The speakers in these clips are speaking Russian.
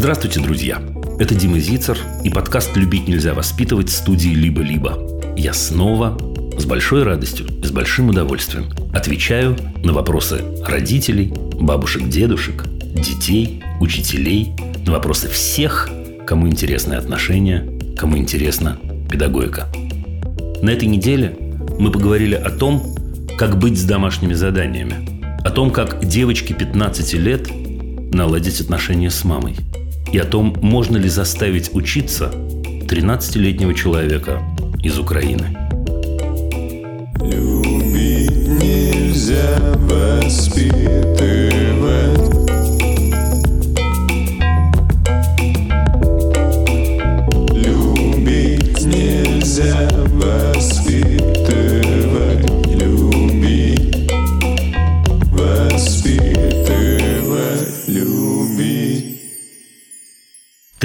Здравствуйте, друзья! Это Дима Зицер и подкаст «Любить нельзя воспитывать» студии «Либо-либо». Я снова с большой радостью и с большим удовольствием отвечаю на вопросы родителей, бабушек, дедушек, детей, учителей, на вопросы всех, кому интересны отношения, кому интересна педагогика. На этой неделе мы поговорили о том, как быть с домашними заданиями, о том, как девочке 15 лет наладить отношения с мамой – и о том, можно ли заставить учиться 13-летнего человека из Украины. Любить нельзя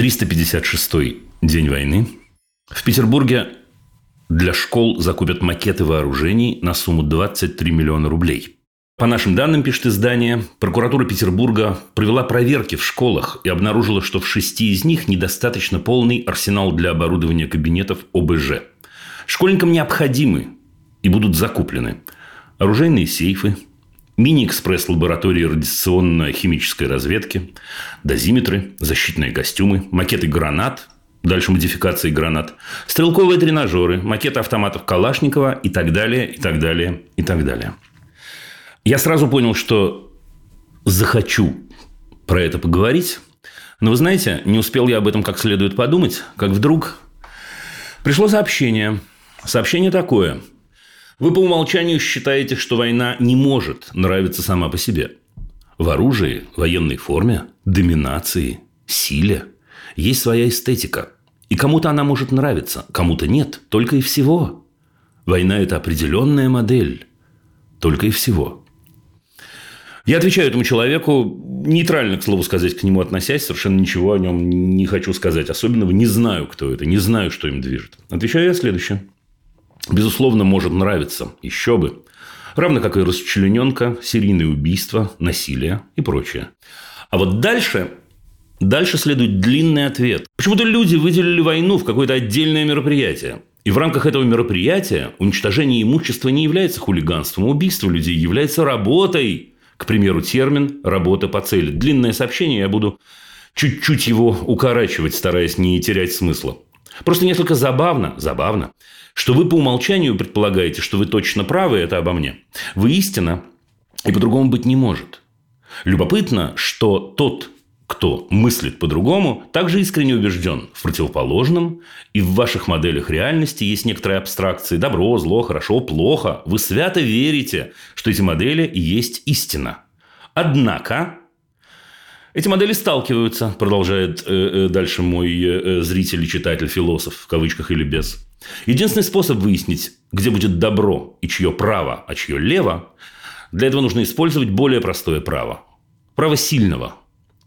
356 день войны. В Петербурге для школ закупят макеты вооружений на сумму 23 миллиона рублей. По нашим данным, пишет издание, прокуратура Петербурга провела проверки в школах и обнаружила, что в шести из них недостаточно полный арсенал для оборудования кабинетов ОБЖ. Школьникам необходимы и будут закуплены оружейные сейфы, мини-экспресс-лаборатории радиационно-химической разведки, дозиметры, защитные костюмы, макеты гранат, дальше модификации гранат, стрелковые тренажеры, макеты автоматов Калашникова и так далее, и так далее, и так далее. Я сразу понял, что захочу про это поговорить, но вы знаете, не успел я об этом как следует подумать, как вдруг пришло сообщение. Сообщение такое – вы по умолчанию считаете, что война не может нравиться сама по себе. В оружии, военной форме, доминации, силе есть своя эстетика. И кому-то она может нравиться, кому-то нет, только и всего. Война – это определенная модель, только и всего. Я отвечаю этому человеку, нейтрально, к слову сказать, к нему относясь, совершенно ничего о нем не хочу сказать особенного, не знаю, кто это, не знаю, что им движет. Отвечаю я следующее безусловно, может нравиться. Еще бы. Равно как и расчлененка, серийные убийства, насилие и прочее. А вот дальше Дальше следует длинный ответ. Почему-то люди выделили войну в какое-то отдельное мероприятие. И в рамках этого мероприятия уничтожение имущества не является хулиганством, убийство людей является работой. К примеру, термин «работа по цели». Длинное сообщение, я буду чуть-чуть его укорачивать, стараясь не терять смысла. Просто несколько забавно, забавно, что вы по умолчанию предполагаете, что вы точно правы, это обо мне. Вы истина, и по-другому быть не может. Любопытно, что тот, кто мыслит по-другому, также искренне убежден в противоположном, и в ваших моделях реальности есть некоторые абстракции – добро, зло, хорошо, плохо. Вы свято верите, что эти модели и есть истина. Однако, эти модели сталкиваются, продолжает э, э, дальше мой э, зритель и читатель, философ, в кавычках или без. Единственный способ выяснить, где будет добро и чье право, а чье лево, для этого нужно использовать более простое право. Право сильного.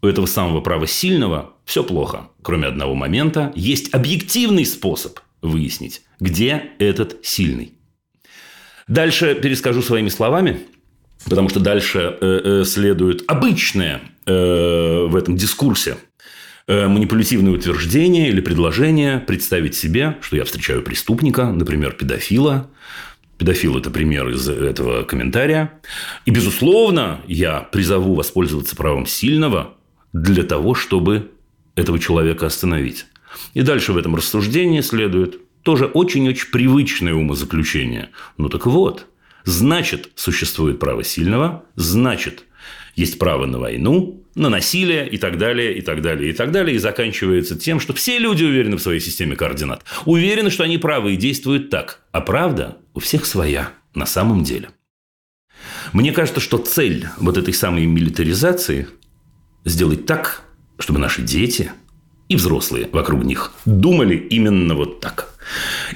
У этого самого права сильного все плохо. Кроме одного момента, есть объективный способ выяснить, где этот сильный. Дальше перескажу своими словами – Потому что дальше э, э, следует обычное э, в этом дискурсе манипулятивное утверждение или предложение представить себе, что я встречаю преступника, например, педофила. Педофил – это пример из этого комментария. И, безусловно, я призову воспользоваться правом сильного для того, чтобы этого человека остановить. И дальше в этом рассуждении следует тоже очень-очень привычное умозаключение. Ну так вот, Значит, существует право сильного, значит, есть право на войну, на насилие и так далее, и так далее, и так далее. И заканчивается тем, что все люди уверены в своей системе координат. Уверены, что они правы и действуют так. А правда у всех своя на самом деле. Мне кажется, что цель вот этой самой милитаризации – сделать так, чтобы наши дети и взрослые вокруг них думали именно вот так –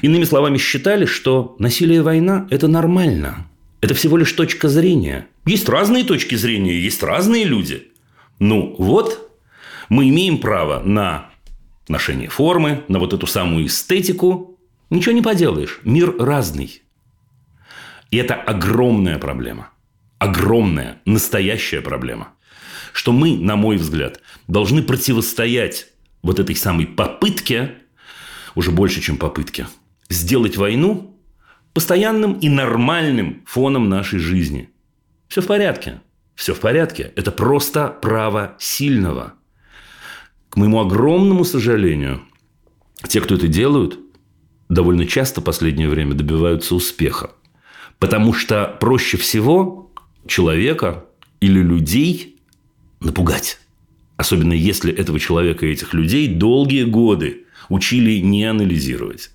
Иными словами, считали, что насилие и война – это нормально. Это всего лишь точка зрения. Есть разные точки зрения, есть разные люди. Ну вот, мы имеем право на ношение формы, на вот эту самую эстетику. Ничего не поделаешь. Мир разный. И это огромная проблема. Огромная, настоящая проблема. Что мы, на мой взгляд, должны противостоять вот этой самой попытке, уже больше, чем попытке, сделать войну постоянным и нормальным фоном нашей жизни. Все в порядке. Все в порядке. Это просто право сильного. К моему огромному сожалению, те, кто это делают, довольно часто в последнее время добиваются успеха. Потому что проще всего человека или людей напугать. Особенно если этого человека и этих людей долгие годы учили не анализировать,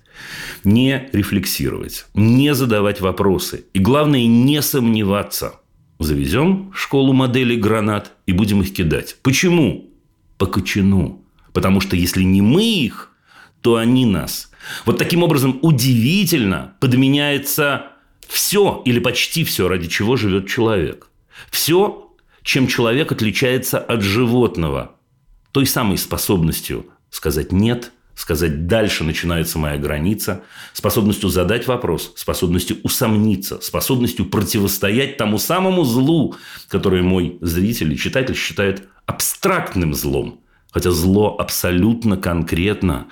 не рефлексировать, не задавать вопросы. И главное, не сомневаться. Завезем школу модели гранат и будем их кидать. Почему? По кочану. Потому что если не мы их, то они нас. Вот таким образом удивительно подменяется все или почти все, ради чего живет человек. Все, чем человек отличается от животного. Той самой способностью сказать «нет», сказать «дальше начинается моя граница», способностью задать вопрос, способностью усомниться, способностью противостоять тому самому злу, которое мой зритель и читатель считает абстрактным злом. Хотя зло абсолютно конкретно.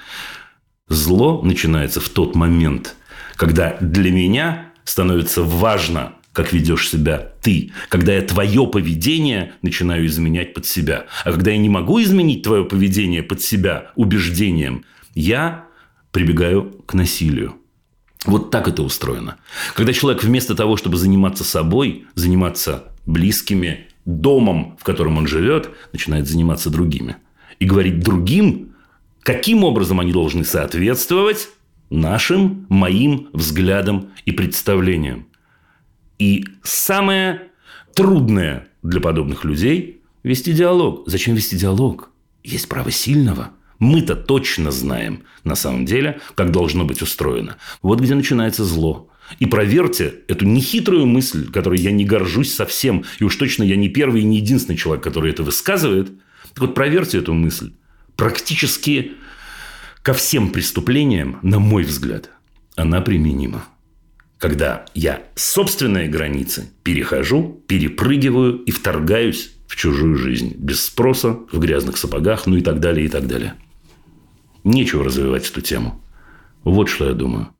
Зло начинается в тот момент, когда для меня становится важно, как ведешь себя ты, когда я твое поведение начинаю изменять под себя. А когда я не могу изменить твое поведение под себя убеждением, я прибегаю к насилию. Вот так это устроено. Когда человек вместо того, чтобы заниматься собой, заниматься близкими, домом, в котором он живет, начинает заниматься другими. И говорить другим, каким образом они должны соответствовать нашим, моим взглядам и представлениям. И самое трудное для подобных людей – вести диалог. Зачем вести диалог? Есть право сильного – мы-то точно знаем, на самом деле, как должно быть устроено. Вот где начинается зло. И проверьте эту нехитрую мысль, которой я не горжусь совсем, и уж точно я не первый и не единственный человек, который это высказывает. Так вот, проверьте эту мысль. Практически ко всем преступлениям, на мой взгляд, она применима. Когда я собственные границы перехожу, перепрыгиваю и вторгаюсь в чужую жизнь. Без спроса, в грязных сапогах, ну и так далее, и так далее. Нечего развивать эту тему. Вот что я думаю.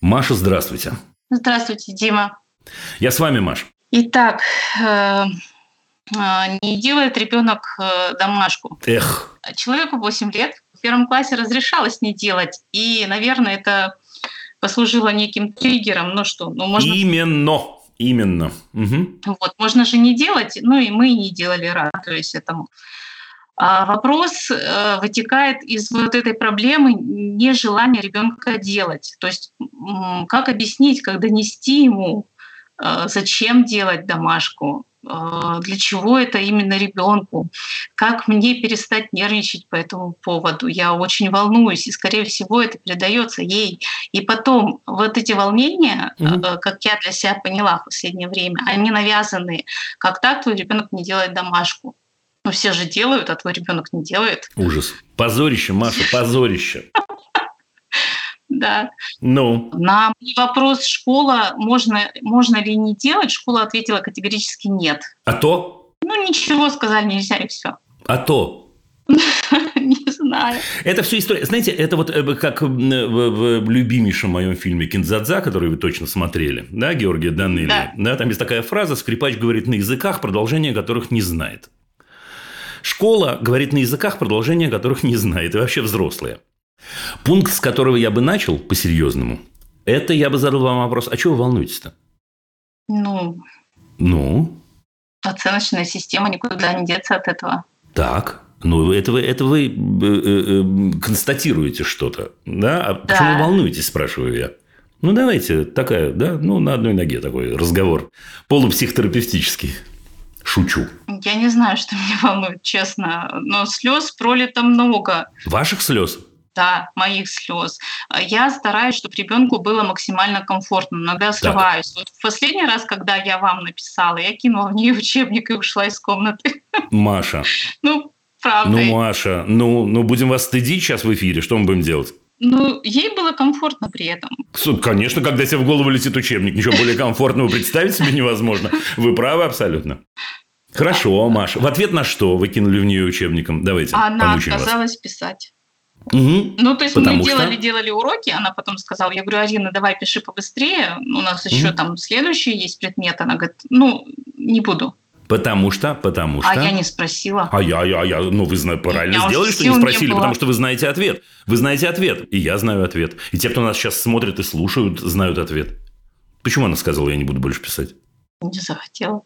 Маша, здравствуйте. Здравствуйте, Дима. Я с вами, Маш. Итак, э, э, не делает ребенок э, домашку. Эх. Человеку 8 лет в первом классе разрешалось не делать. И, наверное, это послужило неким триггером. Ну что, ну можно... Именно. Именно. Угу. Вот, можно же не делать, ну и мы не делали, радуясь этому. А вопрос э, вытекает из вот этой проблемы нежелания ребенка делать. То есть как объяснить, как донести ему, э, зачем делать домашку, для чего это именно ребенку, как мне перестать нервничать по этому поводу. Я очень волнуюсь, и, скорее всего, это передается ей. И потом вот эти волнения, mm-hmm. как я для себя поняла в последнее время, они навязаны. Как так твой ребенок не делает домашку? Ну, все же делают, а твой ребенок не делает. Ужас. Позорище, Маша, позорище. Да. Ну. На вопрос школа можно, можно ли не делать, школа ответила категорически нет. А то? Ну ничего, сказали нельзя и все. А то? Не знаю. Это все история. Знаете, это вот э, как в любимейшем моем фильме «Киндзадза», который вы точно смотрели, да, Георгия Данели. Да. да. Там есть такая фраза «Скрипач говорит на языках, продолжение которых не знает». Школа говорит на языках, продолжение которых не знает. И вообще взрослые. Пункт, с которого я бы начал по-серьезному, это я бы задал вам вопрос, а чего вы волнуетесь-то? Ну? Ну? Оценочная система, никуда не деться от этого. Так, ну, это вы, это вы э, э, э, констатируете что-то, да? А да. почему вы волнуетесь, спрашиваю я? Ну, давайте, такая, да, ну, на одной ноге такой разговор. Полупсихотерапевтический. Шучу. Я не знаю, что меня волнует, честно. Но слез пролито много. Ваших слез? Да, моих слез. Я стараюсь, чтобы ребенку было максимально комфортно. Иногда срываюсь. Вот в последний раз, когда я вам написала, я кинула в нее учебник и ушла из комнаты. Маша. Ну, правда. Ну, Маша, ну, ну будем вас стыдить сейчас в эфире. Что мы будем делать? Ну, ей было комфортно при этом. Конечно, когда тебе в голову летит учебник, ничего более комфортного представить себе невозможно. Вы правы абсолютно. Хорошо, Маша. В ответ на что вы кинули в нее учебником? Давайте. Она отказалась вас. писать. Угу. Ну, то есть Потому мы что... делали, делали уроки, она потом сказала, я говорю, Арина, давай пиши побыстрее, у нас угу. еще там следующий есть предмет. Она говорит, ну, не буду. Потому что, потому что. А я не спросила. А я, я, я, ну вы правильно сделали, что не спросили, не потому что вы знаете ответ. Вы знаете ответ, и я знаю ответ. И те, кто нас сейчас смотрит и слушают, знают ответ. Почему она сказала, я не буду больше писать? Не захотела.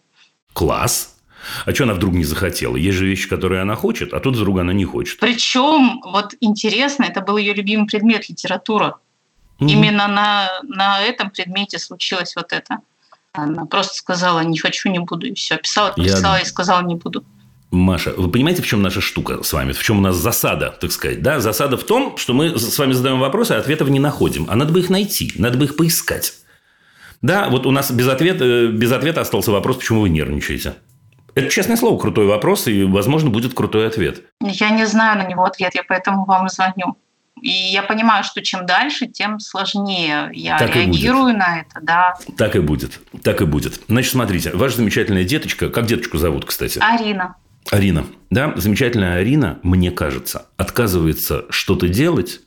Класс. А что она вдруг не захотела? Есть же вещи, которые она хочет, а тут вдруг она не хочет. Причем, вот интересно, это был ее любимый предмет литература. Mm-hmm. Именно на, на этом предмете случилось вот это. Она просто сказала, не хочу, не буду, и все. Писала, писала Я... и сказала, не буду. Маша, вы понимаете, в чем наша штука с вами? В чем у нас засада, так сказать? Да, засада в том, что мы с вами задаем вопросы, а ответов не находим. А надо бы их найти, надо бы их поискать. Да, вот у нас без ответа, без ответа остался вопрос, почему вы нервничаете. Это, честное слово, крутой вопрос, и, возможно, будет крутой ответ. Я не знаю на него ответ, я поэтому вам звоню. И я понимаю, что чем дальше, тем сложнее я так реагирую на это, да. Так и будет. Так и будет. Значит, смотрите, ваша замечательная деточка, как деточку зовут, кстати? Арина. Арина, да, замечательная Арина, мне кажется, отказывается что-то делать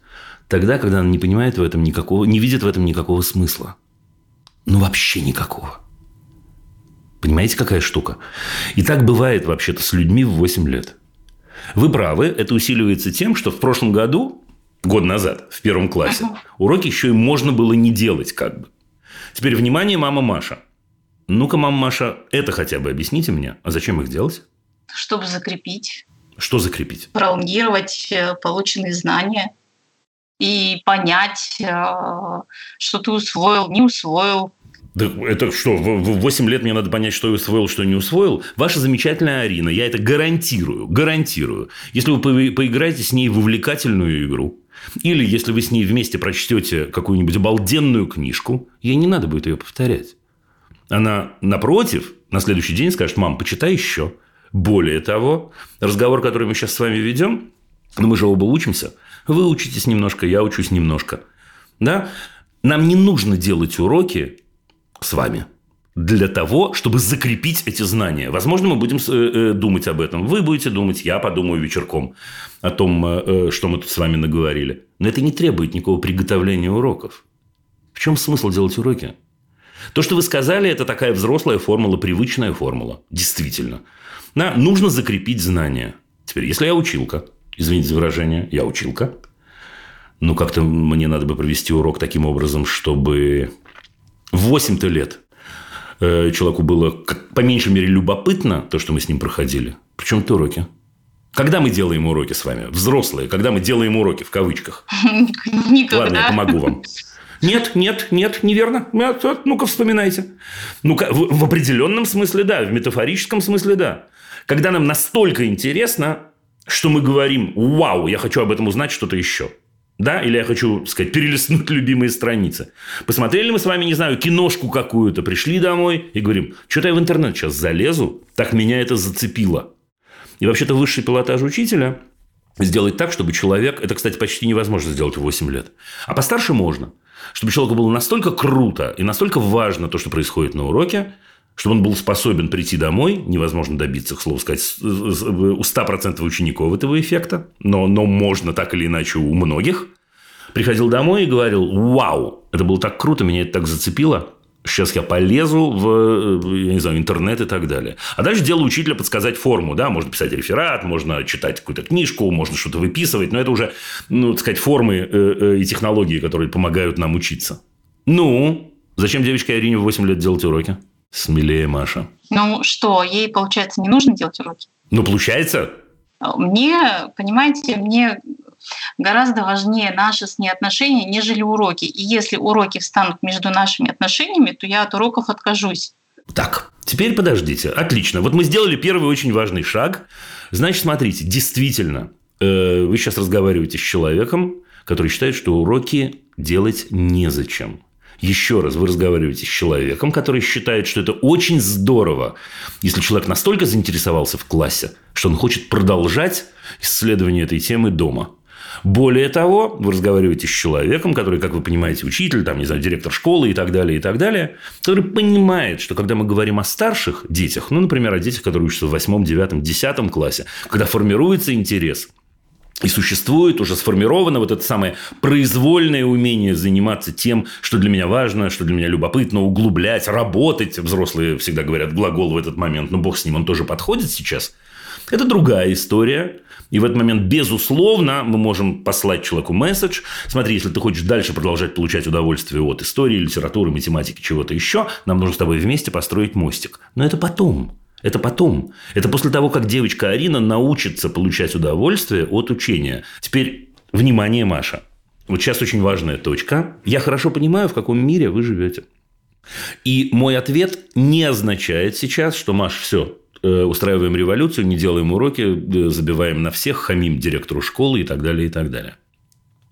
тогда, когда она не понимает в этом никакого, не видит в этом никакого смысла. Ну, вообще никакого. Понимаете, какая штука? И так бывает вообще-то с людьми в 8 лет. Вы правы, это усиливается тем, что в прошлом году, год назад, в первом классе, уроки еще и можно было не делать как бы. Теперь, внимание, мама Маша. Ну-ка, мама Маша, это хотя бы объясните мне. А зачем их делать? Чтобы закрепить. Что закрепить? Пролонгировать э, полученные знания и понять, э, что ты усвоил, не усвоил, да это что, в 8 лет мне надо понять, что я усвоил, что не усвоил? Ваша замечательная Арина, я это гарантирую, гарантирую. Если вы поиграете с ней в увлекательную игру, или если вы с ней вместе прочтете какую-нибудь обалденную книжку, ей не надо будет ее повторять. Она, напротив, на следующий день скажет, мам, почитай еще. Более того, разговор, который мы сейчас с вами ведем, ну, мы же оба учимся, вы учитесь немножко, я учусь немножко. Да? Нам не нужно делать уроки с вами для того, чтобы закрепить эти знания. Возможно, мы будем э, э, думать об этом. Вы будете думать, я подумаю вечерком о том, э, что мы тут с вами наговорили. Но это не требует никакого приготовления уроков. В чем смысл делать уроки? То, что вы сказали, это такая взрослая формула, привычная формула. Действительно. Да, нужно закрепить знания. Теперь, если я училка, извините за выражение, я училка, ну, как-то мне надо бы провести урок таким образом, чтобы 8-то лет э, человеку было как, по меньшей мере любопытно то, что мы с ним проходили. Причем это уроки. Когда мы делаем уроки с вами? Взрослые. Когда мы делаем уроки в кавычках? Никогда. Ладно, я помогу вам. Нет, нет, нет, неверно. Ну-ка, вспоминайте. Ну, в, в определенном смысле да, в метафорическом смысле да. Когда нам настолько интересно, что мы говорим, вау, я хочу об этом узнать что-то еще. Да, или я хочу, сказать, перелистнуть любимые страницы. Посмотрели мы с вами, не знаю, киношку какую-то, пришли домой и говорим, что-то я в интернет сейчас залезу, так меня это зацепило. И вообще-то высший пилотаж учителя сделать так, чтобы человек, это, кстати, почти невозможно сделать в 8 лет, а постарше можно, чтобы человеку было настолько круто и настолько важно то, что происходит на уроке, чтобы он был способен прийти домой, невозможно добиться, к слову сказать, у 100% учеников этого эффекта, но, но можно так или иначе у многих. Приходил домой и говорил, вау, это было так круто, меня это так зацепило, сейчас я полезу в, я не знаю, интернет и так далее. А дальше дело учителя подсказать форму, да, можно писать реферат, можно читать какую-то книжку, можно что-то выписывать, но это уже, ну, так сказать, формы э, э, и технологии, которые помогают нам учиться. Ну, зачем девочке Арине в 8 лет делать уроки? Смелее, Маша. Ну что, ей, получается, не нужно делать уроки? Ну, получается. Мне, понимаете, мне гораздо важнее наши с ней отношения, нежели уроки. И если уроки встанут между нашими отношениями, то я от уроков откажусь. Так, теперь подождите. Отлично. Вот мы сделали первый очень важный шаг. Значит, смотрите, действительно, э, вы сейчас разговариваете с человеком, который считает, что уроки делать незачем. Еще раз, вы разговариваете с человеком, который считает, что это очень здорово, если человек настолько заинтересовался в классе, что он хочет продолжать исследование этой темы дома. Более того, вы разговариваете с человеком, который, как вы понимаете, учитель, там, не знаю, директор школы и так далее, и так далее, который понимает, что когда мы говорим о старших детях, ну, например, о детях, которые учатся в восьмом, девятом, десятом классе, когда формируется интерес, и существует уже сформировано вот это самое произвольное умение заниматься тем, что для меня важно, что для меня любопытно, углублять, работать. Взрослые всегда говорят глагол в этот момент, но бог с ним, он тоже подходит сейчас. Это другая история. И в этот момент, безусловно, мы можем послать человеку месседж. Смотри, если ты хочешь дальше продолжать получать удовольствие от истории, литературы, математики, чего-то еще, нам нужно с тобой вместе построить мостик. Но это потом. Это потом. Это после того, как девочка Арина научится получать удовольствие от учения. Теперь, внимание, Маша. Вот сейчас очень важная точка. Я хорошо понимаю, в каком мире вы живете. И мой ответ не означает сейчас, что, Маш, все, э, устраиваем революцию, не делаем уроки, э, забиваем на всех, хамим директору школы и так далее, и так далее.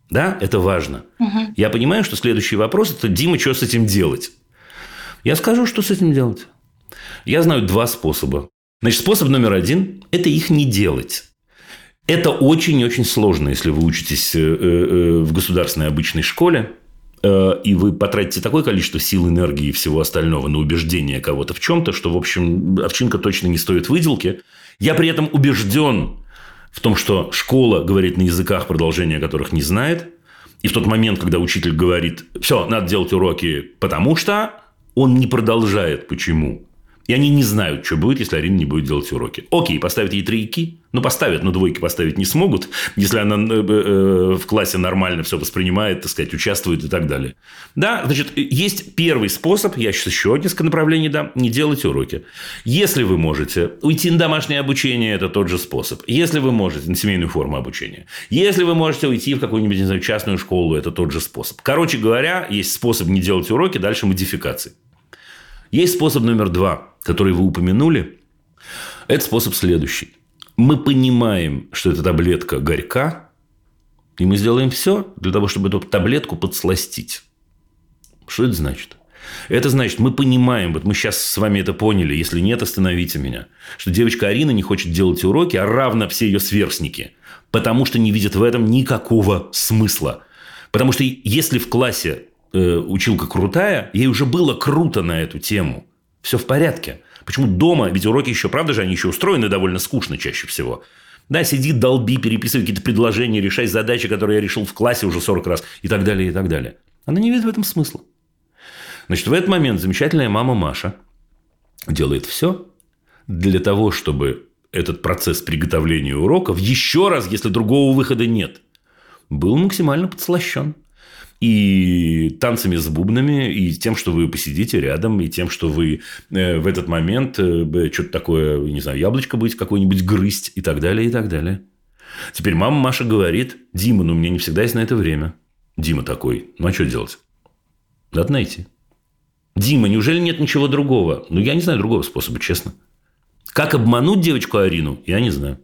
Да, это важно. Угу. Я понимаю, что следующий вопрос – это «Дима, что с этим делать?» Я скажу, что с этим делать. Я знаю два способа. Значит, способ номер один – это их не делать. Это очень-очень сложно, если вы учитесь э, э, в государственной обычной школе, э, и вы потратите такое количество сил, энергии и всего остального на убеждение кого-то в чем-то, что, в общем, овчинка точно не стоит выделки. Я при этом убежден в том, что школа говорит на языках, продолжения которых не знает. И в тот момент, когда учитель говорит, все, надо делать уроки, потому что, он не продолжает почему. И они не знают, что будет, если Арина не будет делать уроки. Окей, поставят ей тройки. Ну, поставят, но двойки поставить не смогут, если она э, э, в классе нормально все воспринимает, так сказать, участвует и так далее. Да, значит, есть первый способ, я сейчас еще несколько направлений дам, не делать уроки. Если вы можете уйти на домашнее обучение, это тот же способ. Если вы можете на семейную форму обучения. Если вы можете уйти в какую-нибудь, не знаю, частную школу, это тот же способ. Короче говоря, есть способ не делать уроки, дальше модификации. Есть способ номер два, который вы упомянули. Это способ следующий. Мы понимаем, что эта таблетка горька, и мы сделаем все для того, чтобы эту таблетку подсластить. Что это значит? Это значит, мы понимаем, вот мы сейчас с вами это поняли, если нет, остановите меня, что девочка Арина не хочет делать уроки, а равно все ее сверстники, потому что не видит в этом никакого смысла. Потому что если в классе э, училка крутая, ей уже было круто на эту тему. Все в порядке. Почему дома, ведь уроки еще, правда же, они еще устроены довольно скучно чаще всего. Да, сиди, долби, переписывай какие-то предложения, решай задачи, которые я решил в классе уже 40 раз и так далее, и так далее. Она не видит в этом смысла. Значит, в этот момент замечательная мама Маша делает все для того, чтобы этот процесс приготовления уроков еще раз, если другого выхода нет, был максимально подслащен и танцами с бубнами, и тем, что вы посидите рядом, и тем, что вы э, в этот момент э, что-то такое, не знаю, яблочко будете какое-нибудь грызть и так далее, и так далее. Теперь мама Маша говорит, Дима, ну, у меня не всегда есть на это время. Дима такой, ну, а что делать? Надо найти. Дима, неужели нет ничего другого? Ну, я не знаю другого способа, честно. Как обмануть девочку Арину, я не знаю.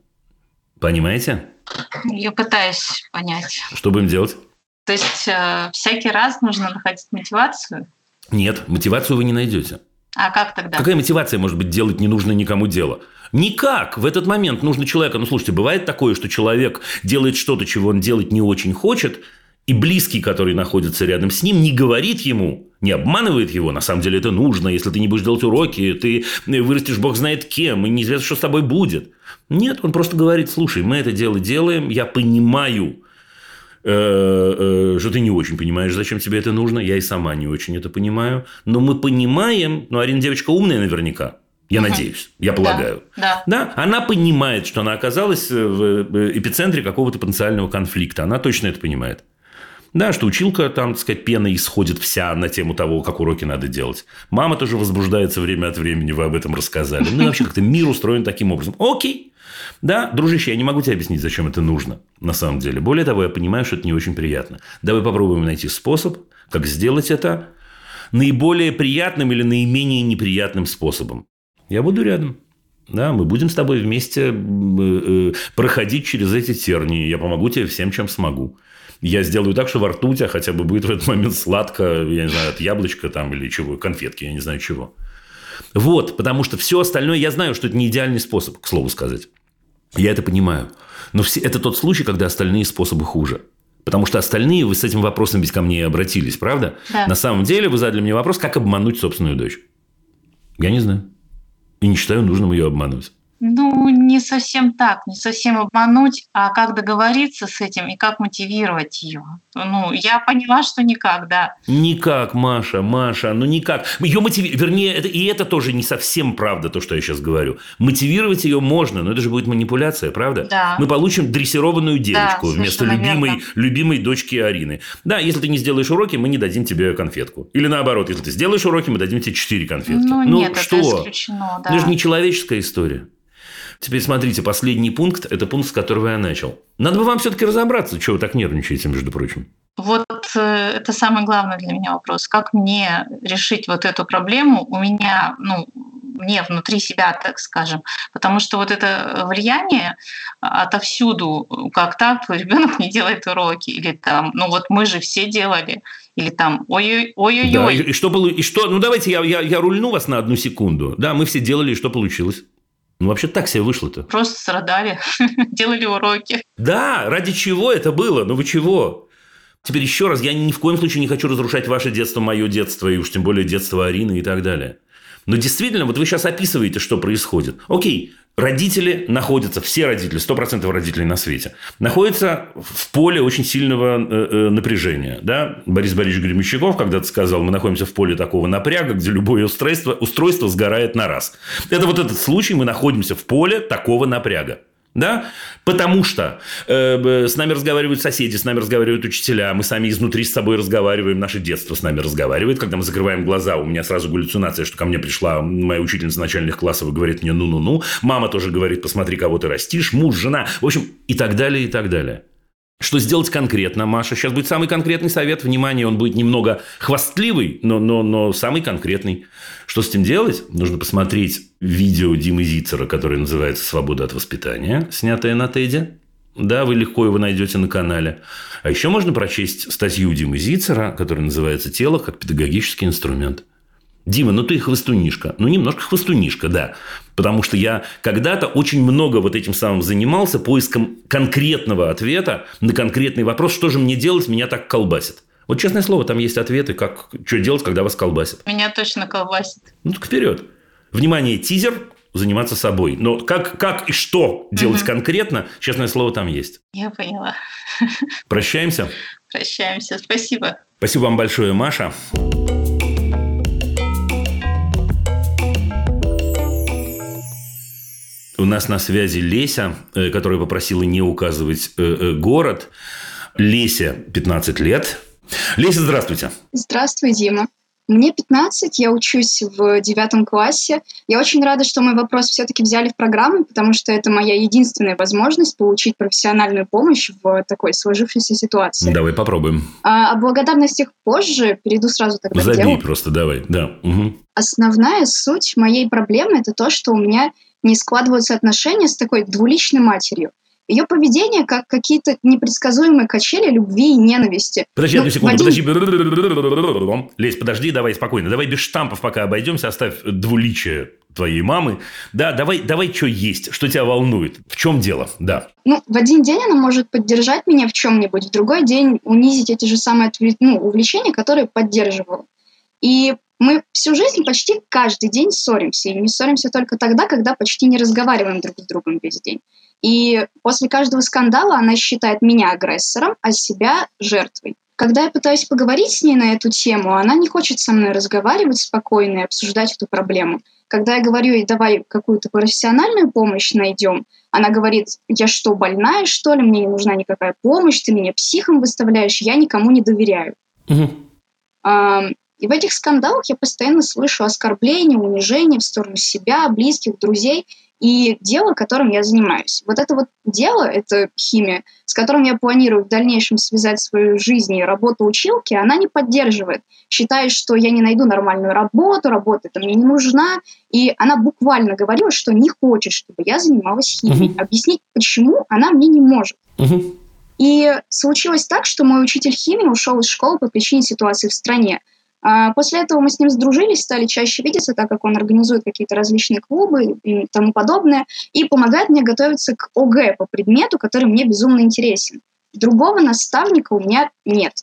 Понимаете? Я пытаюсь понять. Что будем делать? То есть э, всякий раз нужно находить мотивацию? Нет, мотивацию вы не найдете. А как тогда? Какая мотивация может быть делать не нужно никому дело? Никак. В этот момент нужно человека... Ну, слушайте, бывает такое, что человек делает что-то, чего он делать не очень хочет, и близкий, который находится рядом с ним, не говорит ему, не обманывает его, на самом деле это нужно, если ты не будешь делать уроки, ты вырастешь бог знает кем, и неизвестно, что с тобой будет. Нет, он просто говорит, слушай, мы это дело делаем, я понимаю, что ты не очень понимаешь, зачем тебе это нужно. Я и сама не очень это понимаю. Но мы понимаем, ну, Арина девочка умная наверняка. Я угу. надеюсь, я полагаю. Да, да. да, она понимает, что она оказалась в эпицентре какого-то потенциального конфликта. Она точно это понимает. Да, что училка там, так сказать, пена исходит вся на тему того, как уроки надо делать. Мама тоже возбуждается время от времени, вы об этом рассказали. Ну, и вообще как-то мир устроен таким образом. Окей, да, дружище, я не могу тебе объяснить, зачем это нужно на самом деле. Более того, я понимаю, что это не очень приятно. Давай попробуем найти способ, как сделать это наиболее приятным или наименее неприятным способом. Я буду рядом. Да, мы будем с тобой вместе э, э, проходить через эти тернии. Я помогу тебе всем, чем смогу. Я сделаю так, что во рту у тебя хотя бы будет в этот момент сладко, я не знаю, от яблочка там или чего, конфетки, я не знаю чего. Вот, потому что все остальное, я знаю, что это не идеальный способ, к слову сказать. Я это понимаю. Но все, это тот случай, когда остальные способы хуже. Потому что остальные, вы с этим вопросом ведь ко мне обратились, правда? Да. На самом деле вы задали мне вопрос, как обмануть собственную дочь. Я не знаю. И не считаю нужным ее обманывать. Ну, не совсем так, не совсем обмануть, а как договориться с этим и как мотивировать ее. Ну, я поняла, что никак, да. Никак, Маша, Маша, ну никак. Ее мотивировать, вернее, это, и это тоже не совсем правда, то, что я сейчас говорю. Мотивировать ее можно, но это же будет манипуляция, правда? Да. Мы получим дрессированную девочку Да, вместо любимой, верно. любимой дочки Арины. Да, если ты не сделаешь уроки, мы не дадим тебе конфетку. Или наоборот, если ты сделаешь уроки, мы дадим тебе четыре конфетки. Ну, нет, что? это исключено, да. Это же не человеческая история. Теперь смотрите, последний пункт – это пункт, с которого я начал. Надо бы вам все-таки разобраться, чего вы так нервничаете, между прочим. Вот э, это самый главный для меня вопрос. Как мне решить вот эту проблему у меня, ну, мне внутри себя, так скажем. Потому что вот это влияние отовсюду, как так, ребенок не делает уроки, или там, ну вот мы же все делали, или там, ой-ой- ой-ой-ой. Да, и, и что, полу- и что? Ну, давайте я, я, я рульну вас на одну секунду. Да, мы все делали, и что получилось? Ну, вообще так себе вышло-то. Просто страдали, делали уроки. Да, ради чего это было? Ну, вы чего? Теперь еще раз, я ни в коем случае не хочу разрушать ваше детство, мое детство, и уж тем более детство Арины и так далее. Но действительно, вот вы сейчас описываете, что происходит. Окей, родители находятся, все родители, 100% родителей на свете, находятся в поле очень сильного э, э, напряжения. Да? Борис Борисович Гремещиков когда-то сказал, мы находимся в поле такого напряга, где любое устройство, устройство сгорает на раз. Это вот этот случай, мы находимся в поле такого напряга. Да? Потому что э, с нами разговаривают соседи, с нами разговаривают учителя, мы сами изнутри с собой разговариваем, наше детство с нами разговаривает. Когда мы закрываем глаза, у меня сразу галлюцинация, что ко мне пришла моя учительница начальных классов и говорит мне ну-ну-ну. Мама тоже говорит, посмотри, кого ты растишь, муж, жена. В общем, и так далее, и так далее. Что сделать конкретно, Маша? Сейчас будет самый конкретный совет. Внимание, он будет немного хвастливый, но, но, но самый конкретный. Что с этим делать? Нужно посмотреть видео Димы Зицера, которое называется «Свобода от воспитания», снятое на Теде. Да, вы легко его найдете на канале. А еще можно прочесть статью Димы Зицера, которая называется «Тело как педагогический инструмент». Дима, ну ты хвостунишка. Ну, немножко хвостунишка, да. Потому что я когда-то очень много вот этим самым занимался поиском конкретного ответа на конкретный вопрос, что же мне делать, меня так колбасит. Вот честное слово, там есть ответы, как, что делать, когда вас колбасит. Меня точно колбасит. Ну, так вперед. Внимание, тизер, заниматься собой. Но как, как и что делать Мгм. конкретно, честное слово, там есть. Я поняла. Прощаемся. Прощаемся. Спасибо. Спасибо вам большое, Маша. У нас на связи Леся, э, которая попросила не указывать э, э, город. Леся, 15 лет. Леся, здравствуйте. Здравствуй, Дима. Мне 15, я учусь в девятом классе. Я очень рада, что мой вопрос все-таки взяли в программу, потому что это моя единственная возможность получить профессиональную помощь в такой сложившейся ситуации. Давай попробуем. А, о благодарностях позже, перейду сразу тогда к Забей делу. просто, давай. Да. Мгм. Основная суть моей проблемы – это то, что у меня не складываются отношения с такой двуличной матерью. Ее поведение как какие-то непредсказуемые качели любви и ненависти. Подожди Ну, одну секунду, один- подожди. Лесь, подожди, давай спокойно. Давай без штампов пока обойдемся, оставь двуличие твоей мамы. Да, давай, давай, что есть, что тебя волнует. В чем дело? Да. Ну, в один день она может поддержать меня в чем-нибудь, в другой день унизить эти же самые ну, увлечения, которые поддерживала. И мы всю жизнь почти каждый день ссоримся. И не ссоримся только тогда, когда почти не разговариваем друг с другом весь день. И после каждого скандала она считает меня агрессором, а себя жертвой. Когда я пытаюсь поговорить с ней на эту тему, она не хочет со мной разговаривать спокойно и обсуждать эту проблему. Когда я говорю ей, давай какую-то профессиональную помощь найдем, она говорит, я что, больная, что ли, мне не нужна никакая помощь, ты меня психом выставляешь, я никому не доверяю. Мгм. Ам, И в этих скандалах я постоянно слышу оскорбления, унижения в сторону себя, близких, друзей и дело, которым я занимаюсь. Вот это вот дело, это химия, с которым я планирую в дальнейшем связать свою жизнь и работу училки, она не поддерживает. Считает, что я не найду нормальную работу, работа это мне не нужна. И она буквально говорила, что не хочет, чтобы я занималась химией. Мгм. Объяснить, почему, она мне не может. Мгм. И случилось так, что мой учитель химии ушел из школы по причине ситуации в стране. А после этого мы с ним сдружились, стали чаще видеться, так как он организует какие-то различные клубы и тому подобное, и помогает мне готовиться к ОГЭ по предмету, который мне безумно интересен. Другого наставника у меня нет.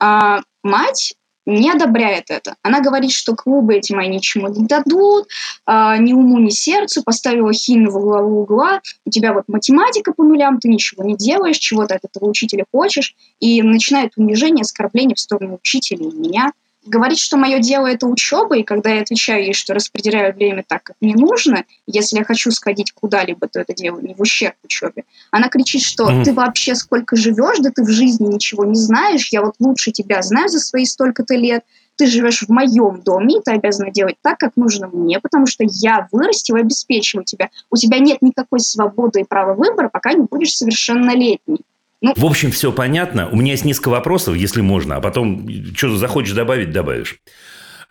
А мать не одобряет это. Она говорит, что клубы эти мои ничему не дадут, э, ни уму, ни сердцу, поставила химию в главу угла, у тебя вот математика по нулям, ты ничего не делаешь, чего ты от этого учителя хочешь, и начинает унижение, оскорбление в сторону учителя и меня говорит, что мое дело это учеба, и когда я отвечаю ей, что распределяю время так, как мне нужно, если я хочу сходить куда-либо, то это делаю не в ущерб учебе. Она кричит, что mm-hmm. ты вообще сколько живешь, да ты в жизни ничего не знаешь, я вот лучше тебя знаю за свои столько-то лет, ты живешь в моем доме, и ты обязана делать так, как нужно мне, потому что я вырастила и обеспечиваю тебя. У тебя нет никакой свободы и права выбора, пока не будешь совершеннолетней. Ну, в общем, все понятно. У меня есть несколько вопросов, если можно, а потом, что захочешь добавить, добавишь.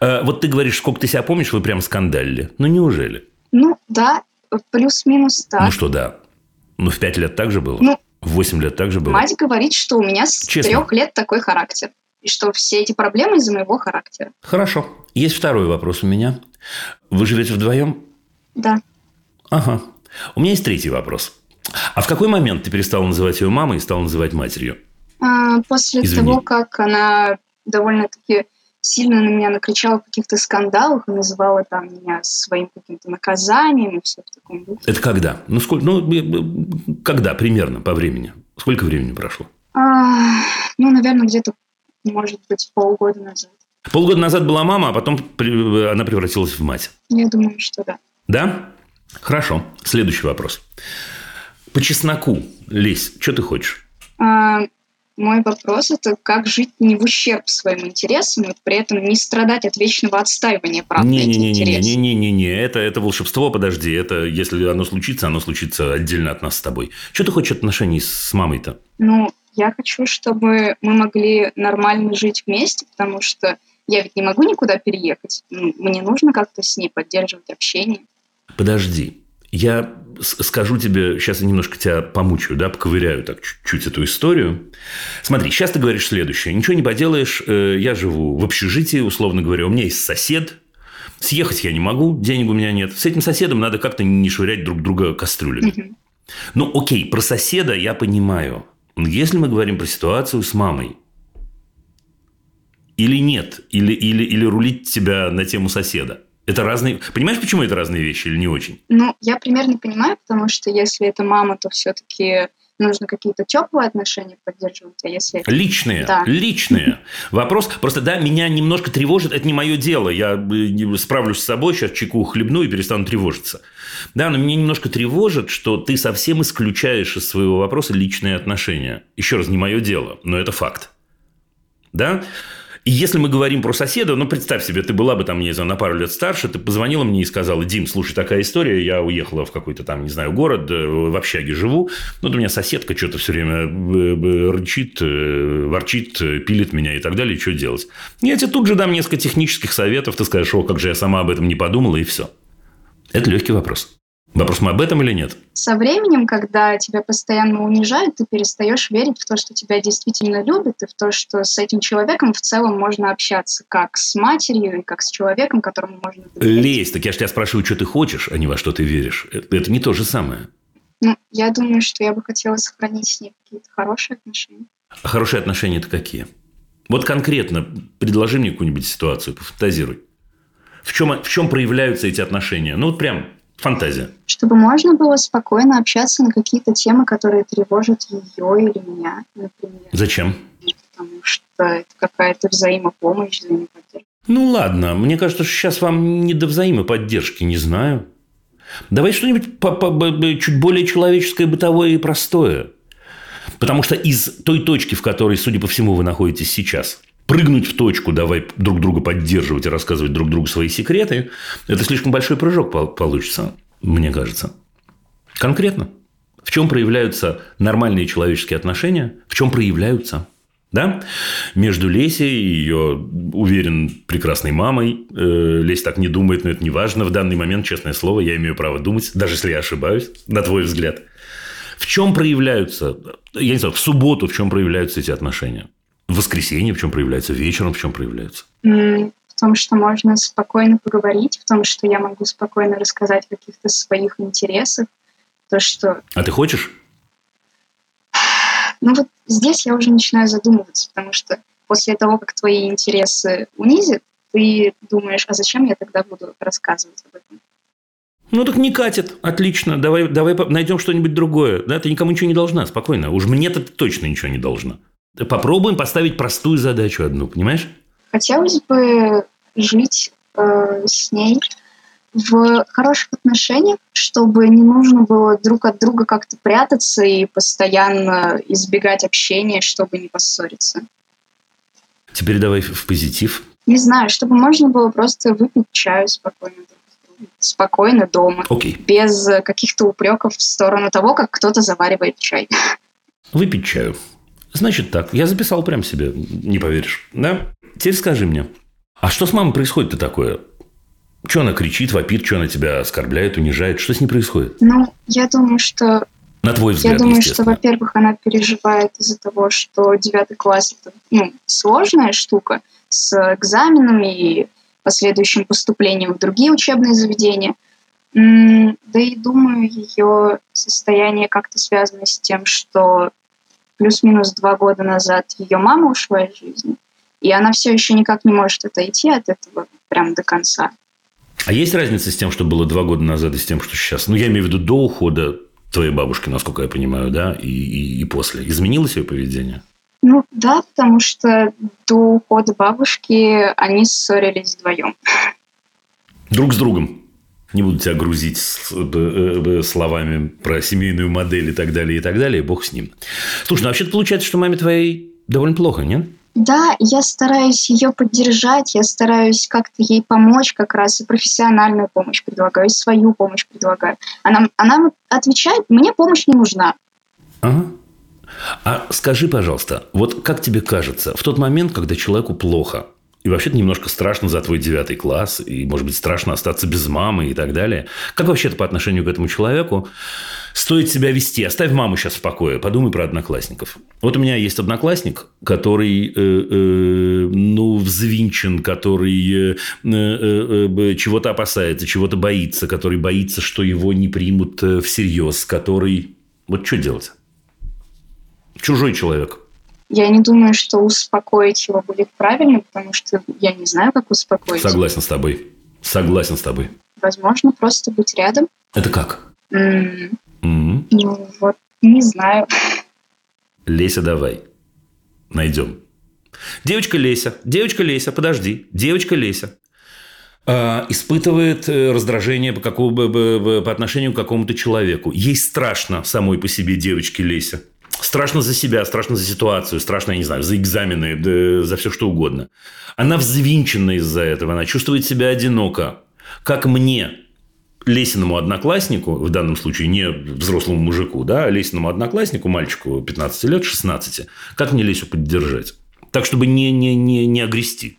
Э, вот ты говоришь, сколько ты себя помнишь, вы прям скандалили. Ну, неужели? Ну, да, плюс-минус так. Ну, что да? Ну, в пять лет так же было? Ну, в восемь лет так же было? Мать говорит, что у меня с трех лет такой характер. И что все эти проблемы из-за моего характера. Хорошо. Есть второй вопрос у меня. Вы живете вдвоем? Да. Ага. У меня есть третий вопрос. А в какой момент ты перестала называть ее мамой и стала называть матерью? А, после Извини. того, как она довольно-таки сильно на меня накричала в каких-то скандалах и называла там меня своим каким-то наказанием и все в таком духе. Это когда? Ну, сколько, ну, когда примерно по времени? Сколько времени прошло? А, ну, наверное, где-то, может быть, полгода назад. Полгода назад была мама, а потом она превратилась в мать. Я думаю, что да. Да? Хорошо. Следующий вопрос. По чесноку лезь. Что ты хочешь? А, мой вопрос – это как жить не в ущерб своим интересам и при этом не страдать от вечного отстаивания прав не, на эти не, интересы. Не-не-не, это, это волшебство, подожди. Это если оно случится, оно случится отдельно от нас с тобой. Что ты хочешь отношений с мамой-то? Ну, я хочу, чтобы мы могли нормально жить вместе, потому что я ведь не могу никуда переехать. Мне нужно как-то с ней поддерживать общение. Подожди. Я скажу тебе, сейчас я немножко тебя помучаю, да, поковыряю так чуть-чуть эту историю. Смотри, сейчас ты говоришь следующее. Ничего не поделаешь, э, я живу в общежитии, условно говоря, у меня есть сосед, съехать я не могу, денег у меня нет. С этим соседом надо как-то не швырять друг друга кастрюлями. Ну, окей, про соседа я понимаю. Но если мы говорим про ситуацию с мамой, или нет, или, или, или рулить тебя на тему соседа – это разные... Понимаешь, почему это разные вещи или не очень? Ну, я примерно понимаю, потому что если это мама, то все-таки нужно какие-то теплые отношения поддерживать, а если... Личные, да. личные. Вопрос, просто, да, меня немножко тревожит, это не мое дело, я справлюсь с собой, сейчас чеку хлебну и перестану тревожиться. Да, но меня немножко тревожит, что ты совсем исключаешь из своего вопроса личные отношения. Еще раз, не мое дело, но это факт. Да? И если мы говорим про соседа, ну, представь себе, ты была бы там, не знаю, на пару лет старше, ты позвонила мне и сказала, Дим, слушай, такая история, я уехала в какой-то там, не знаю, город, э, в общаге живу, ну, вот у меня соседка что-то все время э, рычит, э, ворчит, пилит меня и так далее, что делать? Я тебе тут же дам несколько технических советов, ты скажешь, о, как же я сама об этом не подумала, и все. Это легкий вопрос. Вопрос, мы об этом или нет? Со временем, когда тебя постоянно унижают, ты перестаешь верить в то, что тебя действительно любят, и в то, что с этим человеком в целом можно общаться как с матерью и как с человеком, которому можно доверять. Лезь, так я же тебя спрашиваю, что ты хочешь, а не во что ты веришь. Это, это не то же самое. Ну, я думаю, что я бы хотела сохранить с ней какие-то хорошие отношения. А хорошие отношения это какие? Вот конкретно предложи мне какую-нибудь ситуацию, пофантазируй. В чем, в чем проявляются эти отношения? Ну, вот прям Фантазия. Чтобы можно было спокойно общаться на какие-то темы, которые тревожат ее или меня, например. Зачем? Потому что это какая-то взаимопомощь, взаимоподдержка. Ну ладно, мне кажется, что сейчас вам не до взаимоподдержки, не знаю. Давай что-нибудь чуть более человеческое, бытовое и простое. Потому что из той точки, в которой, судя по всему, вы находитесь сейчас, прыгнуть в точку, давай друг друга поддерживать и рассказывать друг другу свои секреты, это слишком большой прыжок получится, мне кажется. Конкретно. В чем проявляются нормальные человеческие отношения? В чем проявляются? Да? Между Лесей и ее, уверен, прекрасной мамой. Э, Лесь так не думает, но это не важно. В данный момент, честное слово, я имею право думать, даже если я ошибаюсь, на твой взгляд. В чем проявляются, я не знаю, в субботу в чем проявляются эти отношения? В воскресенье в чем проявляется? Вечером в чем проявляется? В том, что можно спокойно поговорить, в том, что я могу спокойно рассказать о каких-то своих интересах. То, что... А ты хочешь? Ну вот здесь я уже начинаю задумываться, потому что после того, как твои интересы унизят, ты думаешь, а зачем я тогда буду рассказывать об этом? Ну так не катит. Отлично. Давай, давай найдем что-нибудь другое. Да, ты никому ничего не должна. Спокойно. Уж мне-то точно ничего не должна. Попробуем поставить простую задачу одну, понимаешь? Хотелось бы жить э, с ней в хороших отношениях, чтобы не нужно было друг от друга как-то прятаться и постоянно избегать общения, чтобы не поссориться. Теперь давай в позитив. Не знаю, чтобы можно было просто выпить чаю спокойно спокойно дома, okay. без каких-то упреков в сторону того, как кто-то заваривает чай. Выпить чаю. Значит так, я записал прям себе, не поверишь, да? Теперь скажи мне, а что с мамой происходит-то такое? Что она кричит, вопит, что она тебя оскорбляет, унижает? Что с ней происходит? Ну, я думаю, что... На твой взгляд, Я думаю, что, во-первых, она переживает из-за того, что девятый класс – это ну, сложная штука с экзаменами и последующим поступлением в другие учебные заведения. Да и думаю, ее состояние как-то связано с тем, что плюс-минус два года назад ее мама ушла из жизни, и она все еще никак не может отойти от этого прям до конца. А есть разница с тем, что было два года назад, и с тем, что сейчас? Ну, я имею в виду до ухода твоей бабушки, насколько я понимаю, да, и, и, и после. Изменилось ее поведение? Ну да, потому что до ухода бабушки они ссорились вдвоем. Друг с другом. Не буду тебя грузить словами про семейную модель и так далее, и так далее. Бог с ним. Слушай, ну вообще-то получается, что маме твоей довольно плохо, нет? Да, я стараюсь ее поддержать, я стараюсь как-то ей помочь как раз, и профессиональную помощь предлагаю, и свою помощь предлагаю. Она, она отвечает, мне помощь не нужна. Ага. А скажи, пожалуйста, вот как тебе кажется, в тот момент, когда человеку плохо, и вообще-то немножко страшно за твой девятый класс, и, может быть, страшно остаться без мамы и так далее. Как вообще-то по отношению к этому человеку стоит себя вести? Оставь маму сейчас в покое, подумай про одноклассников. Вот у меня есть одноклассник, который, э, э, ну, взвинчен, который э, э, э, чего-то опасается, чего-то боится, который боится, что его не примут э, всерьез, который... Вот что делать? чужой человек. Я не думаю, что успокоить его будет правильно, потому что я не знаю, как успокоить. Согласен с тобой. Согласен с тобой. Возможно, просто быть рядом. Это как? Mm. Mm. Ну, вот, не знаю. Леся, давай. Найдем. Девочка Леся, девочка Леся, подожди. Девочка Леся а, испытывает э, раздражение по, какому, по отношению к какому-то человеку. Ей страшно самой по себе девочке Леся. Страшно за себя, страшно за ситуацию, страшно, я не знаю, за экзамены, да, за все что угодно. Она взвинчена из-за этого, она чувствует себя одиноко. Как мне, лесеному однокласснику, в данном случае не взрослому мужику, да, а лесеному однокласснику, мальчику 15 лет, 16, как мне Лесю поддержать? Так, чтобы не, не, не, не огрести.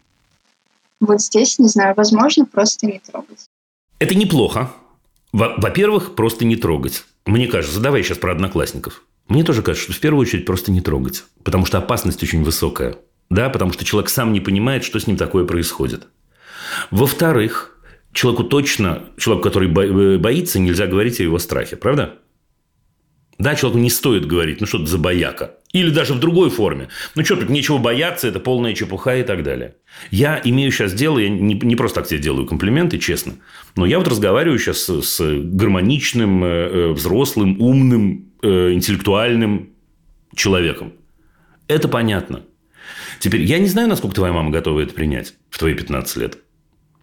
Вот здесь, не знаю, возможно, просто не трогать. Это неплохо. Во-первых, просто не трогать. Мне кажется, давай сейчас про одноклассников. Мне тоже кажется, что в первую очередь просто не трогать, потому что опасность очень высокая. Да, потому что человек сам не понимает, что с ним такое происходит. Во-вторых, человеку точно, человеку, который э, боится, нельзя говорить о его страхе, правда? Да, человеку не стоит говорить, ну что ты за бояка. Или даже в другой форме. Ну что, тут нечего бояться, это полная чепуха и так далее. Я имею сейчас дело, я не, не просто так тебе делаю комплименты, честно. Но я вот разговариваю сейчас с, с гармоничным, э, э, взрослым, умным, э, интеллектуальным человеком. Это понятно. Теперь, я не знаю, насколько твоя мама готова это принять в твои 15 лет.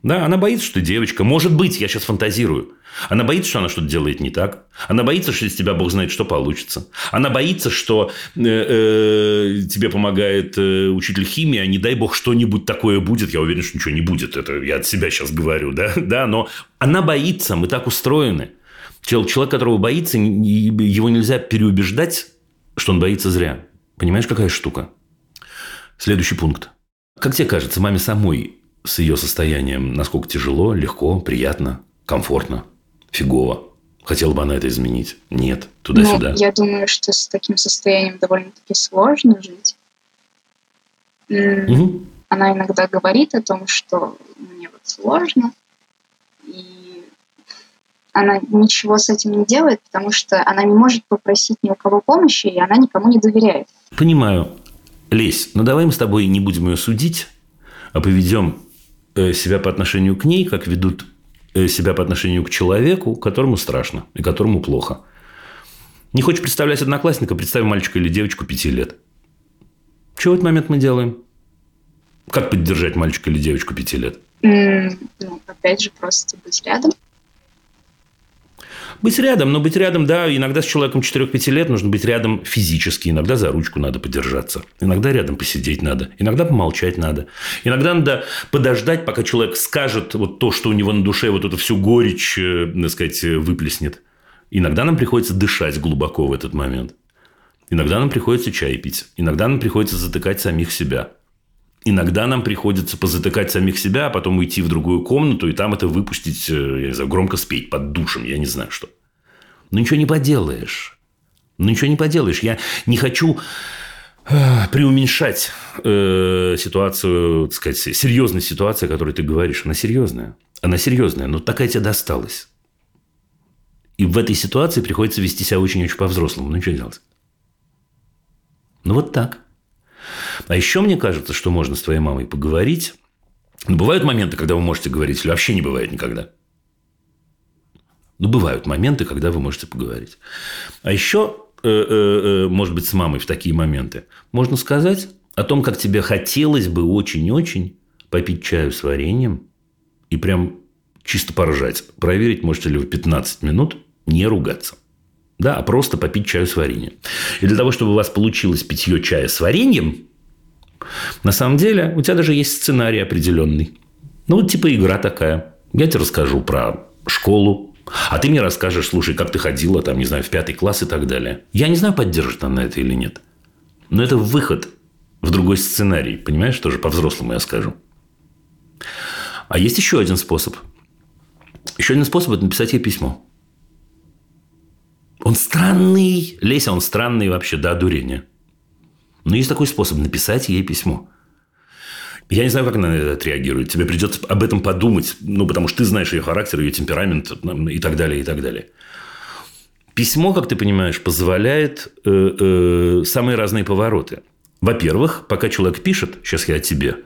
Да, она боится, что ты девочка. Может быть, я сейчас фантазирую. Она боится, что она что-то делает не так. Она боится, что из тебя Бог знает, что получится. Она боится, что э, э, тебе помогает э, учитель химии, а не дай Бог что-нибудь такое будет. Я уверен, что ничего не будет. Это я от себя сейчас говорю, да? да, но она боится, мы так устроены. Человек, которого боится, его нельзя переубеждать, что он боится зря. Понимаешь, какая штука? Следующий пункт. Как тебе кажется, маме самой с ее состоянием, насколько тяжело, легко, приятно, комфортно, фигово? Хотела бы она это изменить? Нет. Туда-сюда. Ну, я думаю, что с таким состоянием довольно-таки сложно жить. Угу. Она иногда говорит о том, что мне вот сложно, и она ничего с этим не делает, потому что она не может попросить ни у кого помощи, и она никому не доверяет. Понимаю. Лесь, ну давай мы с тобой не будем ее судить, а поведем себя по отношению к ней, как ведут э, себя по отношению к человеку, которому страшно и которому плохо. Не хочешь представлять одноклассника, представь мальчика или девочку пяти лет. Что в этот момент мы делаем? Как поддержать мальчика или девочку пяти лет? Ну, опять же, просто быть рядом. Быть рядом, но быть рядом, да, иногда с человеком 4-5 лет нужно быть рядом физически, иногда за ручку надо подержаться, иногда рядом посидеть надо, иногда помолчать надо, иногда надо подождать, пока человек скажет вот то, что у него на душе, вот эту всю горечь, э, так сказать, выплеснет. Иногда нам приходится дышать глубоко в этот момент. Иногда нам приходится чай пить. Иногда нам приходится затыкать самих себя. Иногда нам приходится позатыкать самих себя, а потом уйти в другую комнату и там это выпустить, э, я не знаю, громко спеть под душем, я не знаю что. Но ничего не поделаешь. Ну, ничего не поделаешь. Я не хочу э, преуменьшать э, ситуацию, так сказать, серьезность ситуации, о которой ты говоришь. Она серьезная. Она серьезная, но такая тебе досталась. И в этой ситуации приходится вести себя очень-очень по-взрослому. Ну, что делать? Ну, вот так. А еще мне кажется, что можно с твоей мамой поговорить. Но ну, бывают моменты, когда вы можете говорить, или вообще не бывает никогда. Ну, бывают моменты, когда вы можете поговорить. А еще, э, э, э, может быть, с мамой в такие моменты можно сказать о том, как тебе хотелось бы очень-очень попить чаю с вареньем и прям чисто поржать. Проверить, можете ли вы 15 минут не ругаться. Да, а просто попить чаю с вареньем. И для того, чтобы у вас получилось питье чая с вареньем, на самом деле у тебя даже есть сценарий определенный. Ну, вот типа игра такая. Я тебе расскажу про школу, а ты мне расскажешь, слушай, как ты ходила, там, не знаю, в пятый класс и так далее. Я не знаю, поддержит она это или нет. Но это выход в другой сценарий. Понимаешь, тоже по-взрослому я скажу. А есть еще один способ. Еще один способ – это написать ей письмо. Он странный. Леся, он странный вообще до одурения. Но есть такой способ – написать ей письмо. Я не знаю, как она на это отреагирует. Тебе придется об этом подумать, ну, потому что ты знаешь ее характер, ее темперамент и так далее, и так далее. Письмо, как ты понимаешь, позволяет э, э, самые разные повороты. Во-первых, пока человек пишет, сейчас я о тебе,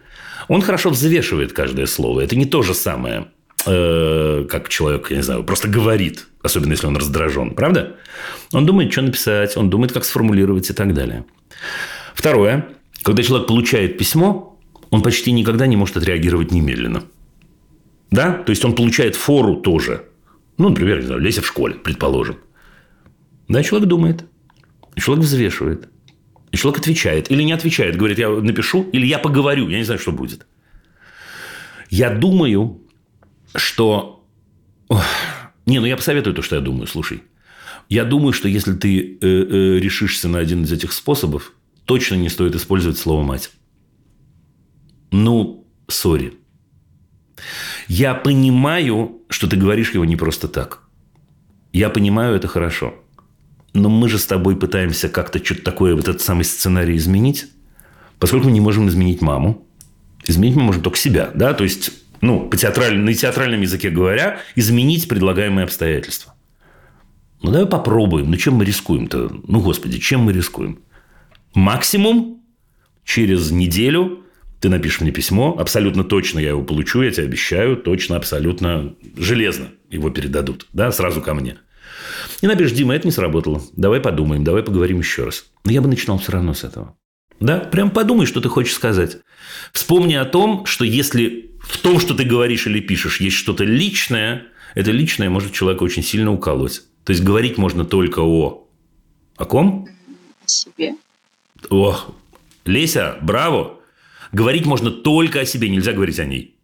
он хорошо взвешивает каждое слово. Это не то же самое, э, как человек, я не знаю, просто говорит, особенно если он раздражен, правда? Он думает, что написать, он думает, как сформулировать и так далее. Второе, когда человек получает письмо, он почти никогда не может отреагировать немедленно. Да? То есть он получает фору тоже. Ну, например, не знаю, Леся в школе, предположим. Да, человек думает. Человек взвешивает. И человек отвечает. Или не отвечает. Говорит, я напишу, или я поговорю. Я не знаю, что будет. Я думаю, что... Не, ну я посоветую то, что я думаю. Слушай, я думаю, что если ты э, э, решишься на один из этих способов, точно не стоит использовать слово «мать». Ну, сори. Я понимаю, что ты говоришь его не просто так. Я понимаю это хорошо. Но мы же с тобой пытаемся как-то что-то такое, вот этот самый сценарий изменить. Поскольку мы не можем изменить маму, изменить мы можем только себя. Да? То есть ну, по театральному, на театральном языке говоря, изменить предлагаемые обстоятельства. Ну, давай попробуем. Ну, чем мы рискуем-то? Ну, господи, чем мы рискуем? Максимум через неделю ты напишешь мне письмо, абсолютно точно я его получу, я тебе обещаю, точно, абсолютно железно его передадут, да, сразу ко мне. И напишешь, Дима, это не сработало, давай подумаем, давай поговорим еще раз. Но я бы начинал все равно с этого. Да, прям подумай, что ты хочешь сказать. Вспомни о том, что если в том, что ты говоришь или пишешь, есть что-то личное, это личное может человека очень сильно уколоть. То есть говорить можно только о... О ком? О себе. О, Леся, браво! Говорить можно только о себе, нельзя говорить о ней.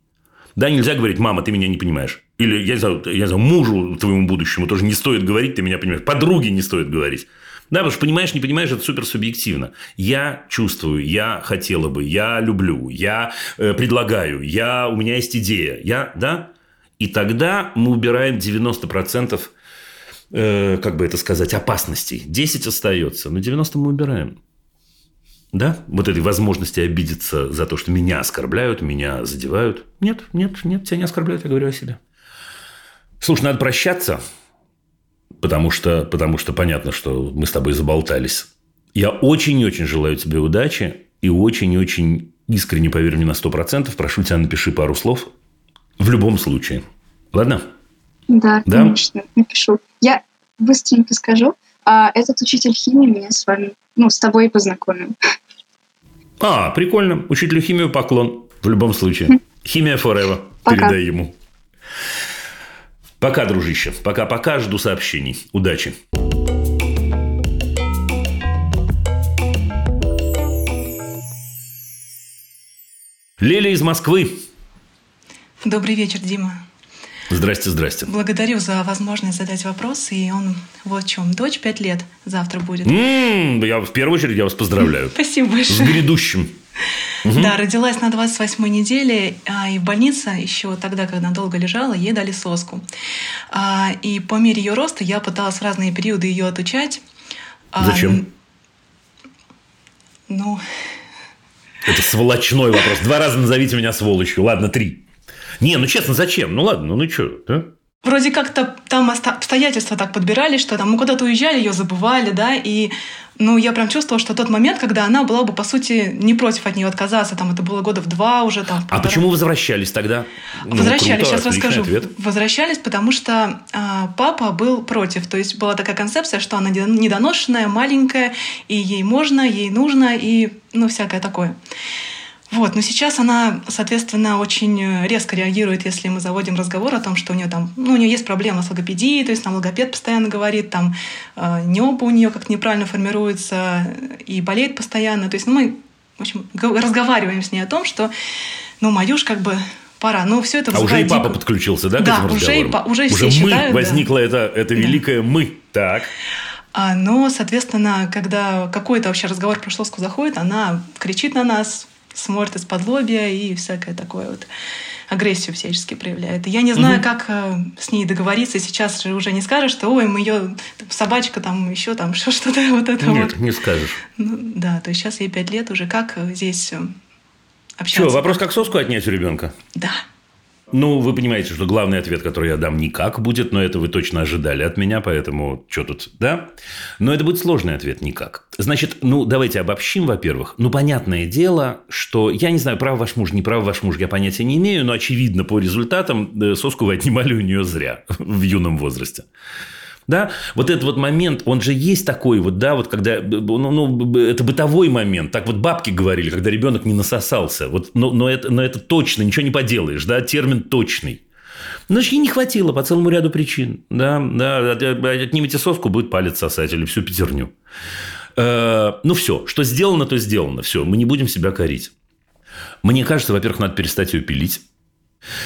Да, нельзя говорить, мама, ты меня не понимаешь. Или, я знаю, я знаю мужу твоему будущему тоже не стоит говорить, ты меня понимаешь. Подруге не стоит говорить. Да, потому что понимаешь, не понимаешь, это супер субъективно. Я чувствую, я хотела бы, я люблю, я э, предлагаю, я, у меня есть идея. Я, да? И тогда мы убираем 90% э, как бы это сказать, опасностей. 10 остается, но 90 мы убираем. да, вот этой возможности обидеться за то, что меня оскорбляют, меня задевают. Нет, нет, нет, тебя не оскорбляют, я говорю о себе. Слушай, надо прощаться, потому что, потому что понятно, что мы с тобой заболтались. Я очень-очень желаю тебе удачи и очень-очень искренне, поверь мне на сто процентов, прошу тебя, напиши пару слов в любом случае. Ладно? Да, да? конечно, напишу. Я быстренько скажу. А этот учитель химии меня с вами, ну, с тобой познакомил. А, прикольно. Учителю химии поклон. В любом случае. Химия forever. Пока. Передай ему. Пока, дружище. Пока-пока. Жду сообщений. Удачи. Леля из Москвы. Добрый вечер, Дима. Здрасте, здрасте. Благодарю за возможность задать вопрос. И он вот в чем. Дочь пять лет завтра будет. М-м, я в первую очередь я вас поздравляю. Спасибо большое. С грядущим. Да, родилась на 28 неделе, а, и в больнице еще тогда, когда она долго лежала, ей дали соску. А, и по мере ее роста я пыталась в разные периоды ее отучать. Зачем? Ну... Это сволочной вопрос. Два раза назовите меня сволочью. Ладно, три. Не, ну честно, зачем? Ну ладно, ну ну что, да? Вроде как-то там обстоятельства так подбирали, что там мы куда-то уезжали, ее забывали, да, и ну, я прям чувствовала, что тот момент, когда она была бы, по сути, не против от нее отказаться, там это было года в два уже. Там, а почему возвращались тогда? Ну, возвращались, круто, сейчас расскажу. Ответ. Возвращались, потому что а, папа был против. То есть была такая концепция, что она недоношенная, маленькая, и ей можно, ей нужно, и ну, всякое такое. Вот, но сейчас она, соответственно, очень э, резко реагирует, если мы заводим разговор о том, что у нее там, ну, у нее есть проблема с логопедией, то есть там логопед постоянно говорит, там э, небо у нее как неправильно формируется и болеет постоянно. То есть ну, мы, в общем, разговариваем с ней о том, что, ну, Маюш как бы пора. Ну, все это А уже и папа дико... подключился, да, к да, этим уже, и, уже, уже мы, считают, возникло да. это, это великое да. мы. Так. А, но, соответственно, когда какой-то вообще разговор про шлоску заходит, она кричит на нас, смотрит из-под лобья и всякое такое вот агрессию всячески проявляет. я не знаю, угу. как э, с ней договориться. Сейчас же уже не скажешь, что ой, мы ее собачка там еще там что-то вот это Нет, вот. не скажешь. Ну, да, то есть сейчас ей пять лет уже. Как э, здесь э, общаться? Что, вопрос, как соску отнять у ребенка? Да. Ну, вы понимаете, что главный ответ, который я дам, никак будет, но это вы точно ожидали от меня, поэтому что тут, да? Но это будет сложный ответ, никак. Значит, ну, давайте обобщим, во-первых. Ну, понятное дело, что я не знаю, прав ваш муж, не прав ваш муж, я понятия не имею, но очевидно по результатам э, соску вы отнимали у нее зря в юном возрасте. Да? Вот этот вот момент, он же есть такой вот, да, вот когда, ну, ну, это бытовой момент, так вот бабки говорили, когда ребенок не насосался, вот, но, но, это, но это точно, ничего не поделаешь, да, термин точный. Значит, ей не хватило по целому ряду причин. Да, да, отнимите соску, будет палец сосать или всю пятерню. Э, ну, все, что сделано, то сделано. Все, мы не будем себя корить. Мне кажется, во-первых, надо перестать ее пилить.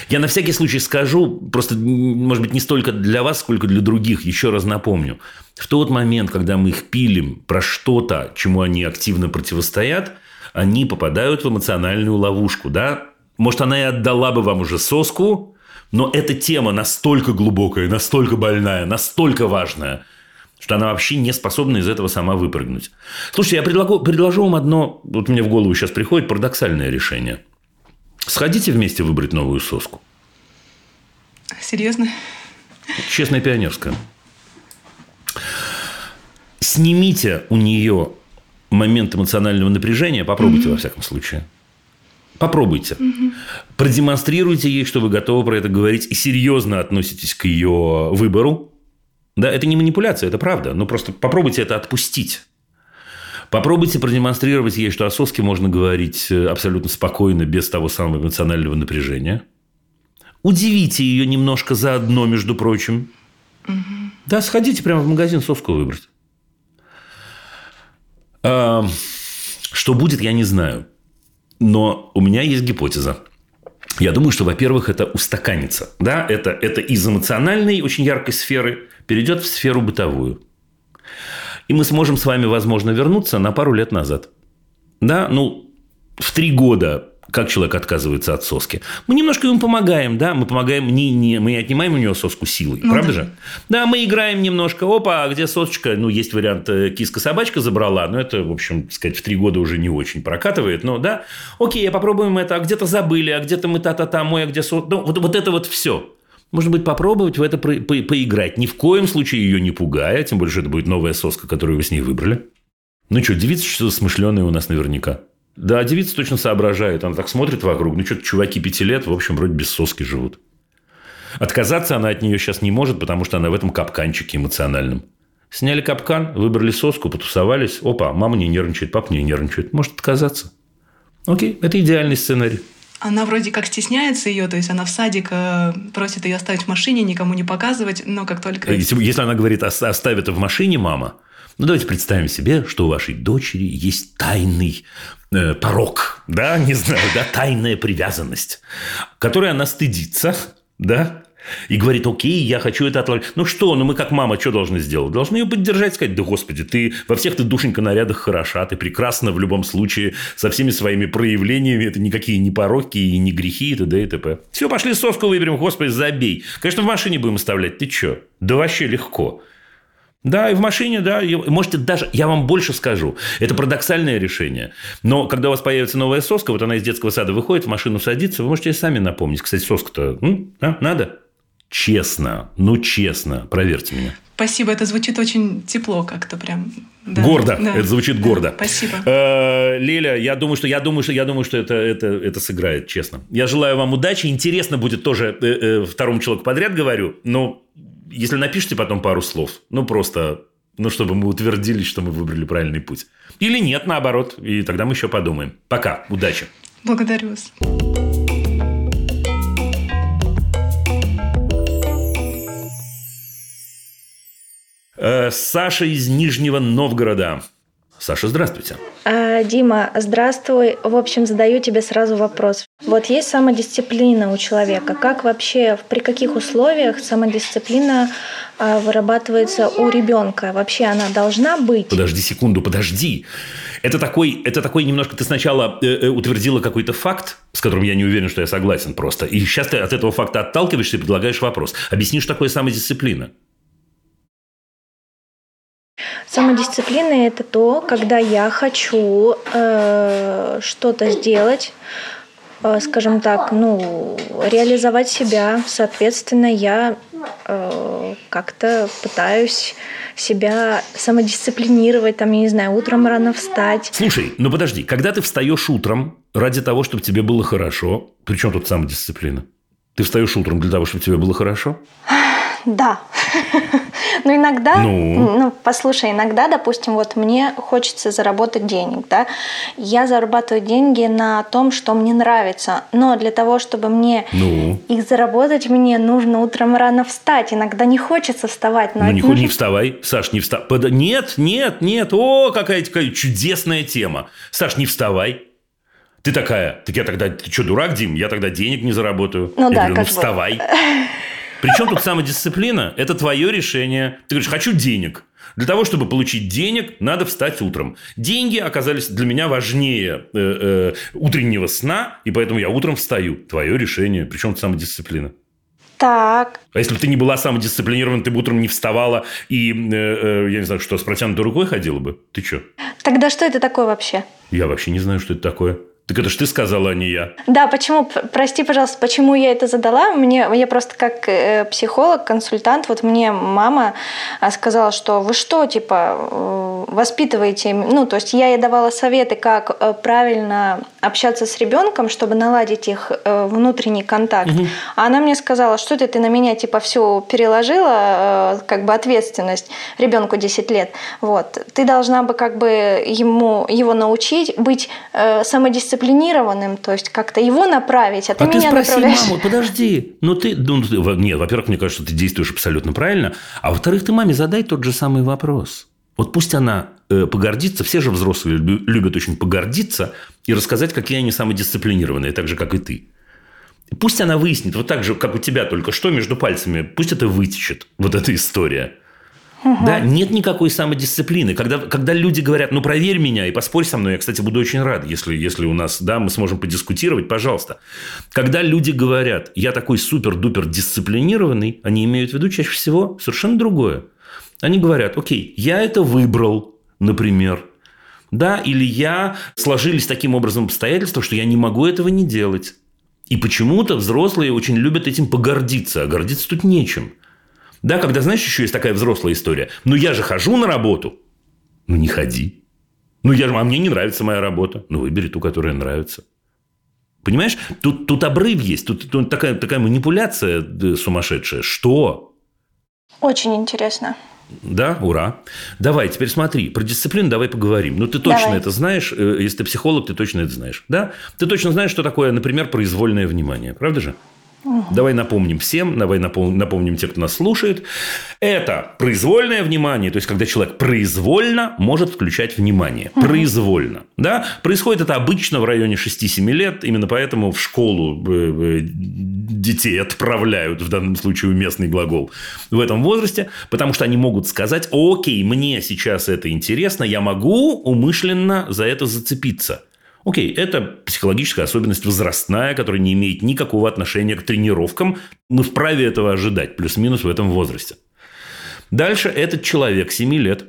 Я на всякий случай скажу, просто, может быть, не столько для вас, сколько для других, еще раз напомню. В тот момент, когда мы их пилим про что-то, чему они активно противостоят, они попадают в эмоциональную ловушку, да? Может, она и отдала бы вам уже соску, но эта тема настолько глубокая, настолько больная, настолько важная, что она вообще не способна из этого сама выпрыгнуть. Слушайте, я предложу, предложу вам одно, вот мне в голову сейчас приходит парадоксальное решение – Сходите вместе выбрать новую соску. Серьезно? Честная пионерская. Снимите у нее момент эмоционального напряжения, попробуйте mm-hmm. во всяком случае. Попробуйте. Mm-hmm. Продемонстрируйте ей, что вы готовы про это говорить и серьезно относитесь к ее выбору. Да, это не манипуляция, это правда. Но просто попробуйте это отпустить. Попробуйте продемонстрировать ей, что о соске можно говорить э, абсолютно спокойно, без того самого эмоционального напряжения. Удивите ее немножко заодно, между прочим. Угу. Да, сходите прямо в магазин соску выбрать. А, что будет, я не знаю. Но у меня есть гипотеза. Я думаю, что, во-первых, это устаканится. Да? Это, это из эмоциональной, очень яркой сферы перейдет в сферу бытовую. И мы сможем с вами, возможно, вернуться на пару лет назад. Да, ну, в три года Как человек отказывается от соски? Мы немножко ему помогаем, да, мы помогаем, не, не, мы не отнимаем у него соску силой, ну, правда да. же? Да, мы играем немножко, опа, а где сосочка? Ну, есть вариант, э, киска-собачка забрала, но это, в общем, сказать, в три года уже не очень прокатывает, но да, окей, попробуем это, а где-то забыли, а где-то мы та-та-та, мой, а где сос... Ну, вот, вот это вот все. Может быть, попробовать в это по по поиграть. Ни в коем случае ее не пугая, тем более, что это будет новая соска, которую вы с ней выбрали. Ну что, девица что-то смышленая у нас наверняка. Да, девица точно соображает. Она так смотрит вокруг. Ну, что-то чуваки пяти лет, в общем, вроде без соски живут. Отказаться она от нее сейчас не может, потому что она в этом капканчике эмоциональном. Сняли капкан, выбрали соску, потусовались. Опа, мама не нервничает, папа не нервничает. Может отказаться. Окей, это идеальный сценарий. Она вроде как стесняется ее, то есть она в садик э, просит ее оставить в машине, никому не показывать, но как только... Если, если она говорит, оставь это в машине, мама, ну, давайте представим себе, что у вашей дочери есть тайный э, порог, да, не знаю, да, тайная привязанность, которой она стыдится, да, и говорит, окей, я хочу это отложить. Ну что, ну мы как мама что должны сделать? Должны ее поддержать, сказать, да господи, ты во всех ты душенька нарядах хороша, ты прекрасна в любом случае со всеми своими проявлениями, это никакие не пороки и не грехи и т.д. и т.п. Все, пошли соску выберем, господи, забей. Конечно, в машине будем оставлять, ты что? Да вообще легко. Да, и в машине, да. Можете даже, я вам больше скажу, это парадоксальное решение. Но когда у вас появится новая соска, вот она из детского сада выходит, в машину садится, вы можете сами напомнить. Кстати, соска-то а, надо? Честно, ну честно, проверьте меня. Спасибо, это звучит очень тепло как-то прям. Да, гордо, да, это звучит да, гордо. Спасибо. Э, Леля, я думаю, что я думаю, что я думаю, что это это это сыграет, честно. Я желаю вам удачи. Интересно будет тоже э, э, второму человеку подряд говорю, но если напишите потом пару слов, ну, просто, ну, чтобы мы утвердились, что мы выбрали правильный путь. Или нет, наоборот, и тогда мы еще подумаем. Пока, удачи. Благодарю вас. Э, Саша из Нижнего Новгорода. Саша, здравствуйте. А, Дима, здравствуй. В общем, задаю тебе сразу вопрос. Вот есть самодисциплина у человека. Как вообще, при каких условиях самодисциплина а, вырабатывается у ребенка? Вообще она должна быть? Подожди секунду, подожди. Это такой, это такой немножко ты сначала э, э, утвердила какой-то факт, с которым я не уверен, что я согласен просто. И сейчас ты от этого факта отталкиваешься и предлагаешь вопрос. Объясни, что такое самодисциплина. Самодисциплина это то, когда я хочу э, что-то сделать, э, скажем так, ну, реализовать себя. Соответственно, я э, как-то пытаюсь себя самодисциплинировать, там, я не знаю, утром рано встать. Слушай, ну подожди, когда ты встаешь утром ради того, чтобы тебе было хорошо, при чем тут самодисциплина? Ты встаешь утром для того, чтобы тебе было хорошо? Да. Но иногда, ну? ну, послушай, иногда, допустим, вот мне хочется заработать денег, да, я зарабатываю деньги на том, что мне нравится, но для того, чтобы мне ну? их заработать, мне нужно утром рано встать. Иногда не хочется вставать. Но ну, не, нужно... не вставай, Саш, не вставай. Нет, нет, нет, о, какая, какая чудесная тема. Саш, не вставай. Ты такая, так я тогда, ты что, дурак, Дим? Я тогда денег не заработаю. Ну я да, говорю, ну вставай. Причем тут самодисциплина? Это твое решение. Ты говоришь, хочу денег. Для того, чтобы получить денег, надо встать утром. Деньги оказались для меня важнее э, э, утреннего сна, и поэтому я утром встаю. Твое решение. Причем тут самодисциплина. Так. А если бы ты не была самодисциплинирована, ты бы утром не вставала и, э, э, я не знаю, что, с протянутой рукой ходила бы? Ты что? Тогда что это такое вообще? Я вообще не знаю, что это такое. Так это ж ты сказала, а не я. Да, почему? Прости, пожалуйста, почему я это задала? Мне, я просто как э, психолог, консультант, вот мне мама а, сказала, что вы что, типа, э, воспитываете, ну, то есть я ей давала советы, как э, правильно общаться с ребенком, чтобы наладить их внутренний контакт. Угу. А она мне сказала, что ты, ты на меня, типа, все переложила, как бы ответственность ребенку 10 лет. Вот. Ты должна бы как бы ему, его научить быть самодисциплинированным дисциплинированным, то есть как-то его направить, а ты а меня ты спроси направляешь. маму, подожди, ну ты, ну, нет, во-первых, мне кажется, ты действуешь абсолютно правильно, а во-вторых, ты маме задай тот же самый вопрос. Вот пусть она э, погордится, все же взрослые любят очень погордиться и рассказать, какие они самодисциплинированные, так же, как и ты. Пусть она выяснит, вот так же, как у тебя только что, между пальцами, пусть это вытечет, вот эта история. Угу. Да, нет никакой самодисциплины. Когда, когда люди говорят, ну, проверь меня и поспорь со мной, я, кстати, буду очень рад, если, если у нас, да, мы сможем подискутировать, пожалуйста. Когда люди говорят, я такой супер-дупер дисциплинированный, они имеют в виду чаще всего совершенно другое. Они говорят, окей, я это выбрал, например, да, или я сложились таким образом обстоятельства, что я не могу этого не делать. И почему-то взрослые очень любят этим погордиться, а гордиться тут нечем. Да, когда, знаешь, еще есть такая взрослая история. Ну, я же хожу на работу. Ну, не ходи. Ну, я же, а мне не нравится моя работа. Ну, выбери ту, которая нравится. Понимаешь? Тут, тут обрыв есть. Тут, тут такая, такая манипуляция сумасшедшая. Что? Очень интересно. Да, ура. Давай, теперь смотри, про дисциплину давай поговорим. Ну, ты точно давай. это знаешь, э, если ты психолог, ты точно это знаешь. Да? Ты точно знаешь, что такое, например, произвольное внимание. Правда же? Угу. Давай напомним всем, давай напомним, тем, кто нас слушает. Это произвольное внимание, то есть, когда человек произвольно может включать внимание. Угу. Произвольно. Да? Происходит это обычно в районе 6-7 лет, именно поэтому в школу э, э, детей отправляют, в данном случае уместный глагол, в этом возрасте, потому что они могут сказать, окей, мне сейчас это интересно, я могу умышленно за это зацепиться. Окей, это психологическая особенность возрастная, которая не имеет никакого отношения к тренировкам. Мы вправе этого ожидать, плюс-минус в этом возрасте. Дальше этот человек 7 лет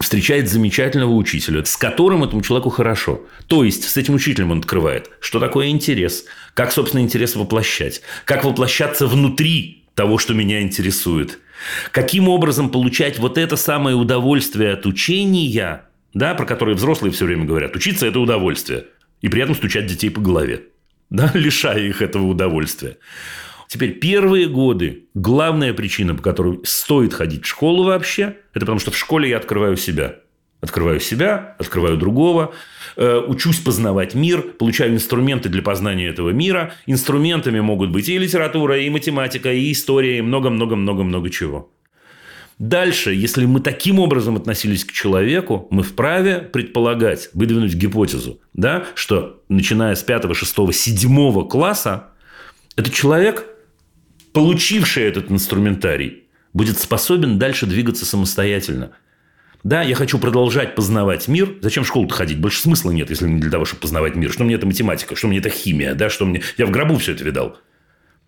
встречает замечательного учителя, с которым этому человеку хорошо. То есть, с этим учителем он открывает, что такое интерес, как, собственно, интерес воплощать, как воплощаться внутри того, что меня интересует, каким образом получать вот это самое удовольствие от учения – да, про которые взрослые все время говорят. Учиться – это удовольствие. И при этом стучать детей по голове, да, лишая их этого удовольствия. Теперь первые годы главная причина, по которой стоит ходить в школу вообще, это потому что в школе я открываю себя. Открываю себя, открываю другого, э, учусь познавать мир, получаю инструменты для познания этого мира. Инструментами могут быть и литература, и математика, и история, и много-много-много-много чего. Дальше, если мы таким образом относились к человеку, мы вправе предполагать, выдвинуть гипотезу, да, что начиная с 5, 6, 7 класса, этот человек, получивший этот инструментарий, будет способен дальше двигаться самостоятельно. Да, я хочу продолжать познавать мир. Зачем в школу-то ходить? Больше смысла нет, если не для того, чтобы познавать мир. Что мне это математика, что мне это химия, да, что мне... Я в гробу все это видал.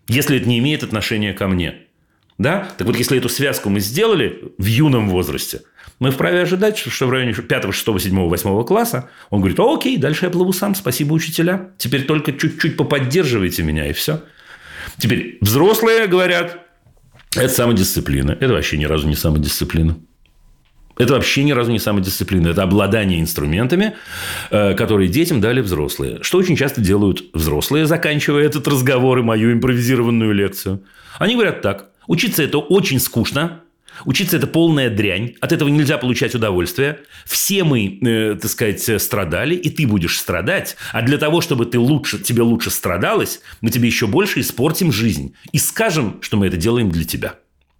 Если это не имеет отношения ко мне – да? Так вот, если эту связку мы сделали в юном возрасте, мы вправе ожидать, что в районе 5, 6, 7, 8 класса он говорит, окей, дальше я плыву сам, спасибо, учителя. Теперь только чуть-чуть поподдерживайте меня, и все. Теперь взрослые говорят, это самодисциплина. Это вообще ни разу не самодисциплина. Это вообще ни разу не самодисциплина. Это обладание инструментами, э, которые детям дали взрослые. Что очень часто делают взрослые, заканчивая этот разговор и мою импровизированную лекцию. Они говорят так. Учиться это очень скучно, Учиться это полная дрянь, от этого нельзя получать удовольствие. Все мы, э, так сказать, страдали, и ты будешь страдать. А для того, чтобы ты лучше, тебе лучше страдалось, мы тебе еще больше испортим жизнь. И скажем, что мы это делаем для тебя.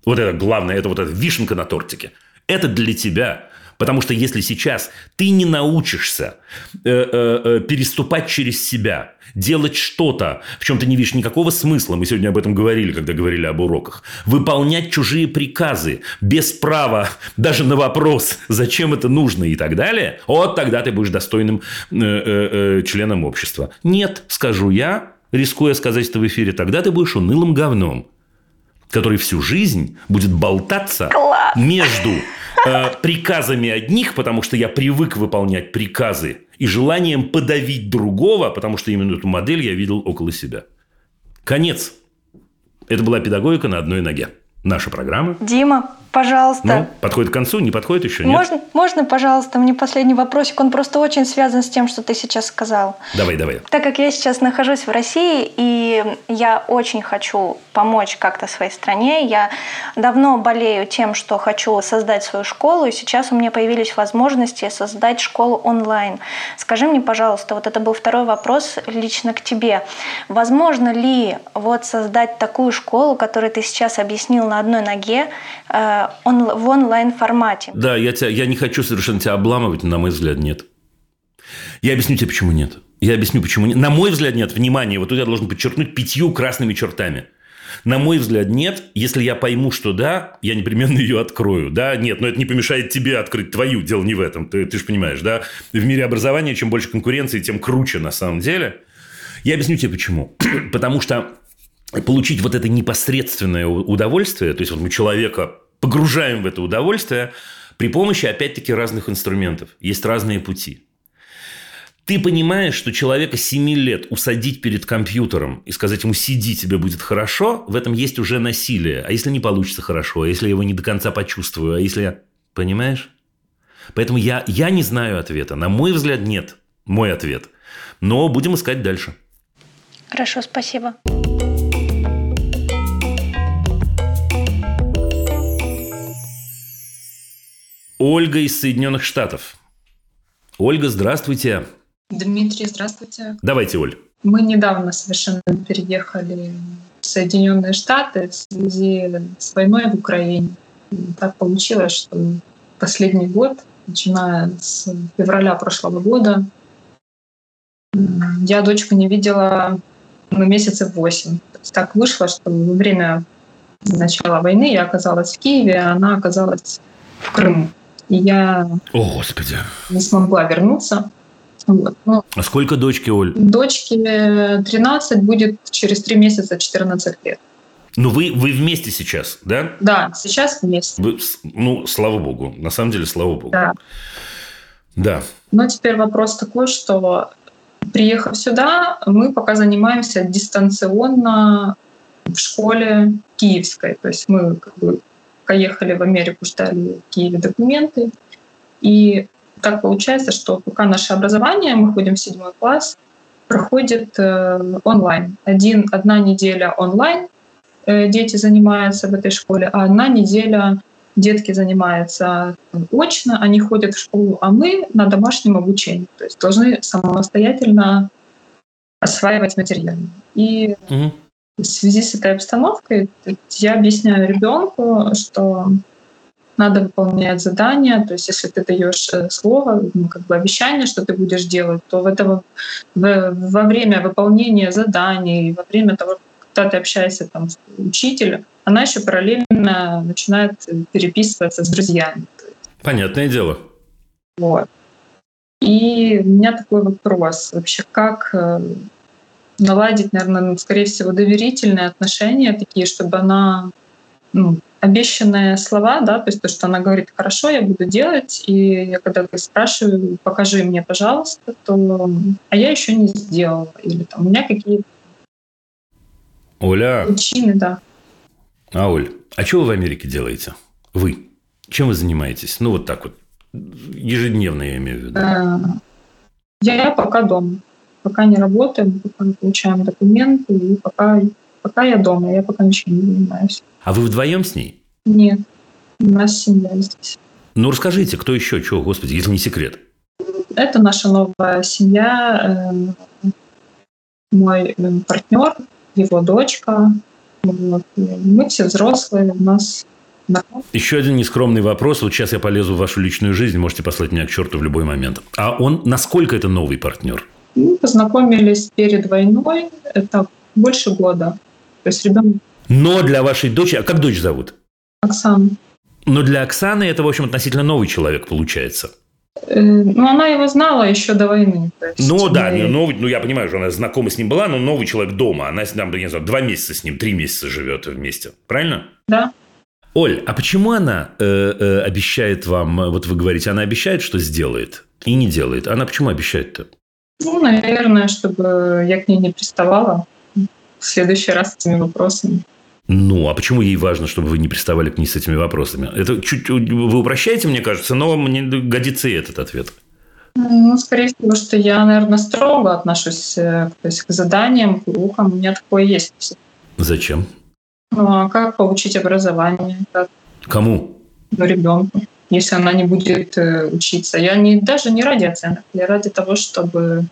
Вот это главное, это вот эта вишенка на тортике. Это для тебя. Потому что если сейчас ты не научишься э, э, э, переступать через себя, делать что-то, в чем ты не видишь никакого смысла, мы сегодня об этом говорили, когда говорили об уроках, выполнять чужие приказы без права даже на вопрос, зачем это нужно и так далее, вот тогда ты будешь достойным членом общества. Нет, скажу я, рискуя сказать это в эфире, тогда ты будешь унылым говном, который всю жизнь будет болтаться Класс. между э, приказами одних, потому что я привык выполнять приказы, и желанием подавить другого, потому что именно эту модель я видел около себя. Конец. Это была педагогика на одной ноге. Наша программа. Дима, пожалуйста. Ну, подходит к концу, не подходит еще, нет? Можно, можно, пожалуйста, мне последний вопросик? Он просто очень связан с тем, что ты сейчас сказал. Давай, давай. Так как я сейчас нахожусь в России, и я очень хочу помочь как-то своей стране, я давно болею тем, что хочу создать свою школу, и сейчас у меня появились возможности создать школу онлайн. Скажи мне, пожалуйста, вот это был второй вопрос лично к тебе. Возможно ли вот создать такую школу, которую ты сейчас объяснил на одной ноге, э, в онлайн-формате. Да, я, тебя, я не хочу совершенно тебя обламывать, но, на мой взгляд, нет. Я объясню тебе, почему нет. Я объясню, почему нет. На мой взгляд, нет. Внимание, вот тут я должен подчеркнуть пятью красными чертами. На мой взгляд, нет. Если я пойму, что да, я непременно ее открою. Да, нет, но это не помешает тебе открыть твою. Дело не в этом. Ты, ты же понимаешь, да? В мире образования чем больше конкуренции, тем круче на самом деле. Я объясню тебе почему. Потому что получить вот это непосредственное удовольствие, то есть вот мы человека погружаем в это удовольствие при помощи, опять-таки, разных инструментов. Есть разные пути. Ты понимаешь, что человека 7 лет усадить перед компьютером и сказать ему «сиди, тебе будет хорошо», в этом есть уже насилие. А если не получится хорошо, а если я его не до конца почувствую, а если я... Понимаешь? Поэтому я, я не знаю ответа. На мой взгляд, нет. Мой ответ. Но будем искать дальше. Хорошо, спасибо. Ольга из Соединенных Штатов. Ольга, здравствуйте. Дмитрий, здравствуйте. Давайте, Оль. Мы недавно совершенно переехали в Соединенные Штаты в связи с войной в Украине. Так получилось, что последний год, начиная с февраля прошлого года, я дочку не видела ну, месяцев восемь. Так вышло, что во время начала войны я оказалась в Киеве, а она оказалась в Крыму. И я О, Господи. не смогла вернуться. Вот. Ну, а сколько дочки, Оль? Дочке 13, будет через 3 месяца 14 лет. Ну, вы, вы вместе сейчас, да? Да, сейчас вместе. Вы, ну, слава богу. На самом деле, слава богу. Да. Да. Но теперь вопрос такой, что приехав сюда, мы пока занимаемся дистанционно в школе киевской. То есть мы как бы поехали в Америку, ждали в Киеве документы. И так получается, что пока наше образование, мы ходим в седьмой класс, проходит э, онлайн. Один, одна неделя онлайн э, дети занимаются в этой школе, а одна неделя детки занимаются очно, они ходят в школу, а мы на домашнем обучении. То есть должны самостоятельно осваивать материал. И угу. В связи с этой обстановкой я объясняю ребенку, что надо выполнять задания. То есть, если ты даешь э, слово, ну, как бы обещание, что ты будешь делать, то в этого, в, во время выполнения заданий, во время того, когда ты общаешься там, с учителем, она еще параллельно начинает переписываться с друзьями. Понятное дело. Вот. И у меня такой вопрос. Вообще, как э, наладить, наверное, скорее всего, доверительные отношения такие, чтобы она ну, обещанные слова, да, то есть то, что она говорит, хорошо, я буду делать, и я когда спрашиваю, покажи мне, пожалуйста, то а я еще не сделала, или там у меня какие-то Оля. причины, да. А, Оль, а что вы в Америке делаете? Вы? Чем вы занимаетесь? Ну, вот так вот, ежедневно я имею в виду. Э, я пока дома. Пока не работаем, пока не получаем документы, и пока, пока я дома, я пока ничем не занимаюсь. А вы вдвоем с ней? Нет, у нас семья здесь. Ну, расскажите, кто еще, чего, господи, если не секрет? Это наша новая семья, э, мой э, партнер, его дочка. Вот. Мы все взрослые, у нас еще один нескромный вопрос. Вот сейчас я полезу в вашу личную жизнь. Можете послать меня к черту в любой момент. А он, насколько это новый партнер? Мы познакомились перед войной. Это больше года. То есть ребенок но для вашей дочери... А как дочь зовут? Оксана. Но для Оксаны это, в общем, относительно новый человек получается. Э, ну, она его знала еще до войны. ну, да, мы... новый, ну, я понимаю, что она знакома с ним была, но новый человек дома. Она, там, не знаю, два месяца с ним, три месяца живет вместе. Правильно? Да. Оль, а почему она э, э, обещает вам, вот вы говорите, она обещает, что сделает, и не делает? Она почему обещает-то? Ну, наверное, чтобы я к ней не приставала в следующий раз с этими вопросами. Ну, а почему ей важно, чтобы вы не приставали к ней с этими вопросами? Это чуть вы упрощаете, мне кажется, но мне годится и этот ответ. Ну, скорее всего, что я, наверное, строго отношусь э, то есть, к заданиям, к урокам. У меня такое есть. Зачем? Ну, а как получить образование? Как... Кому? Ну, ребенку, если она не будет э, учиться. Я не, даже не ради оценок, я ради того, чтобы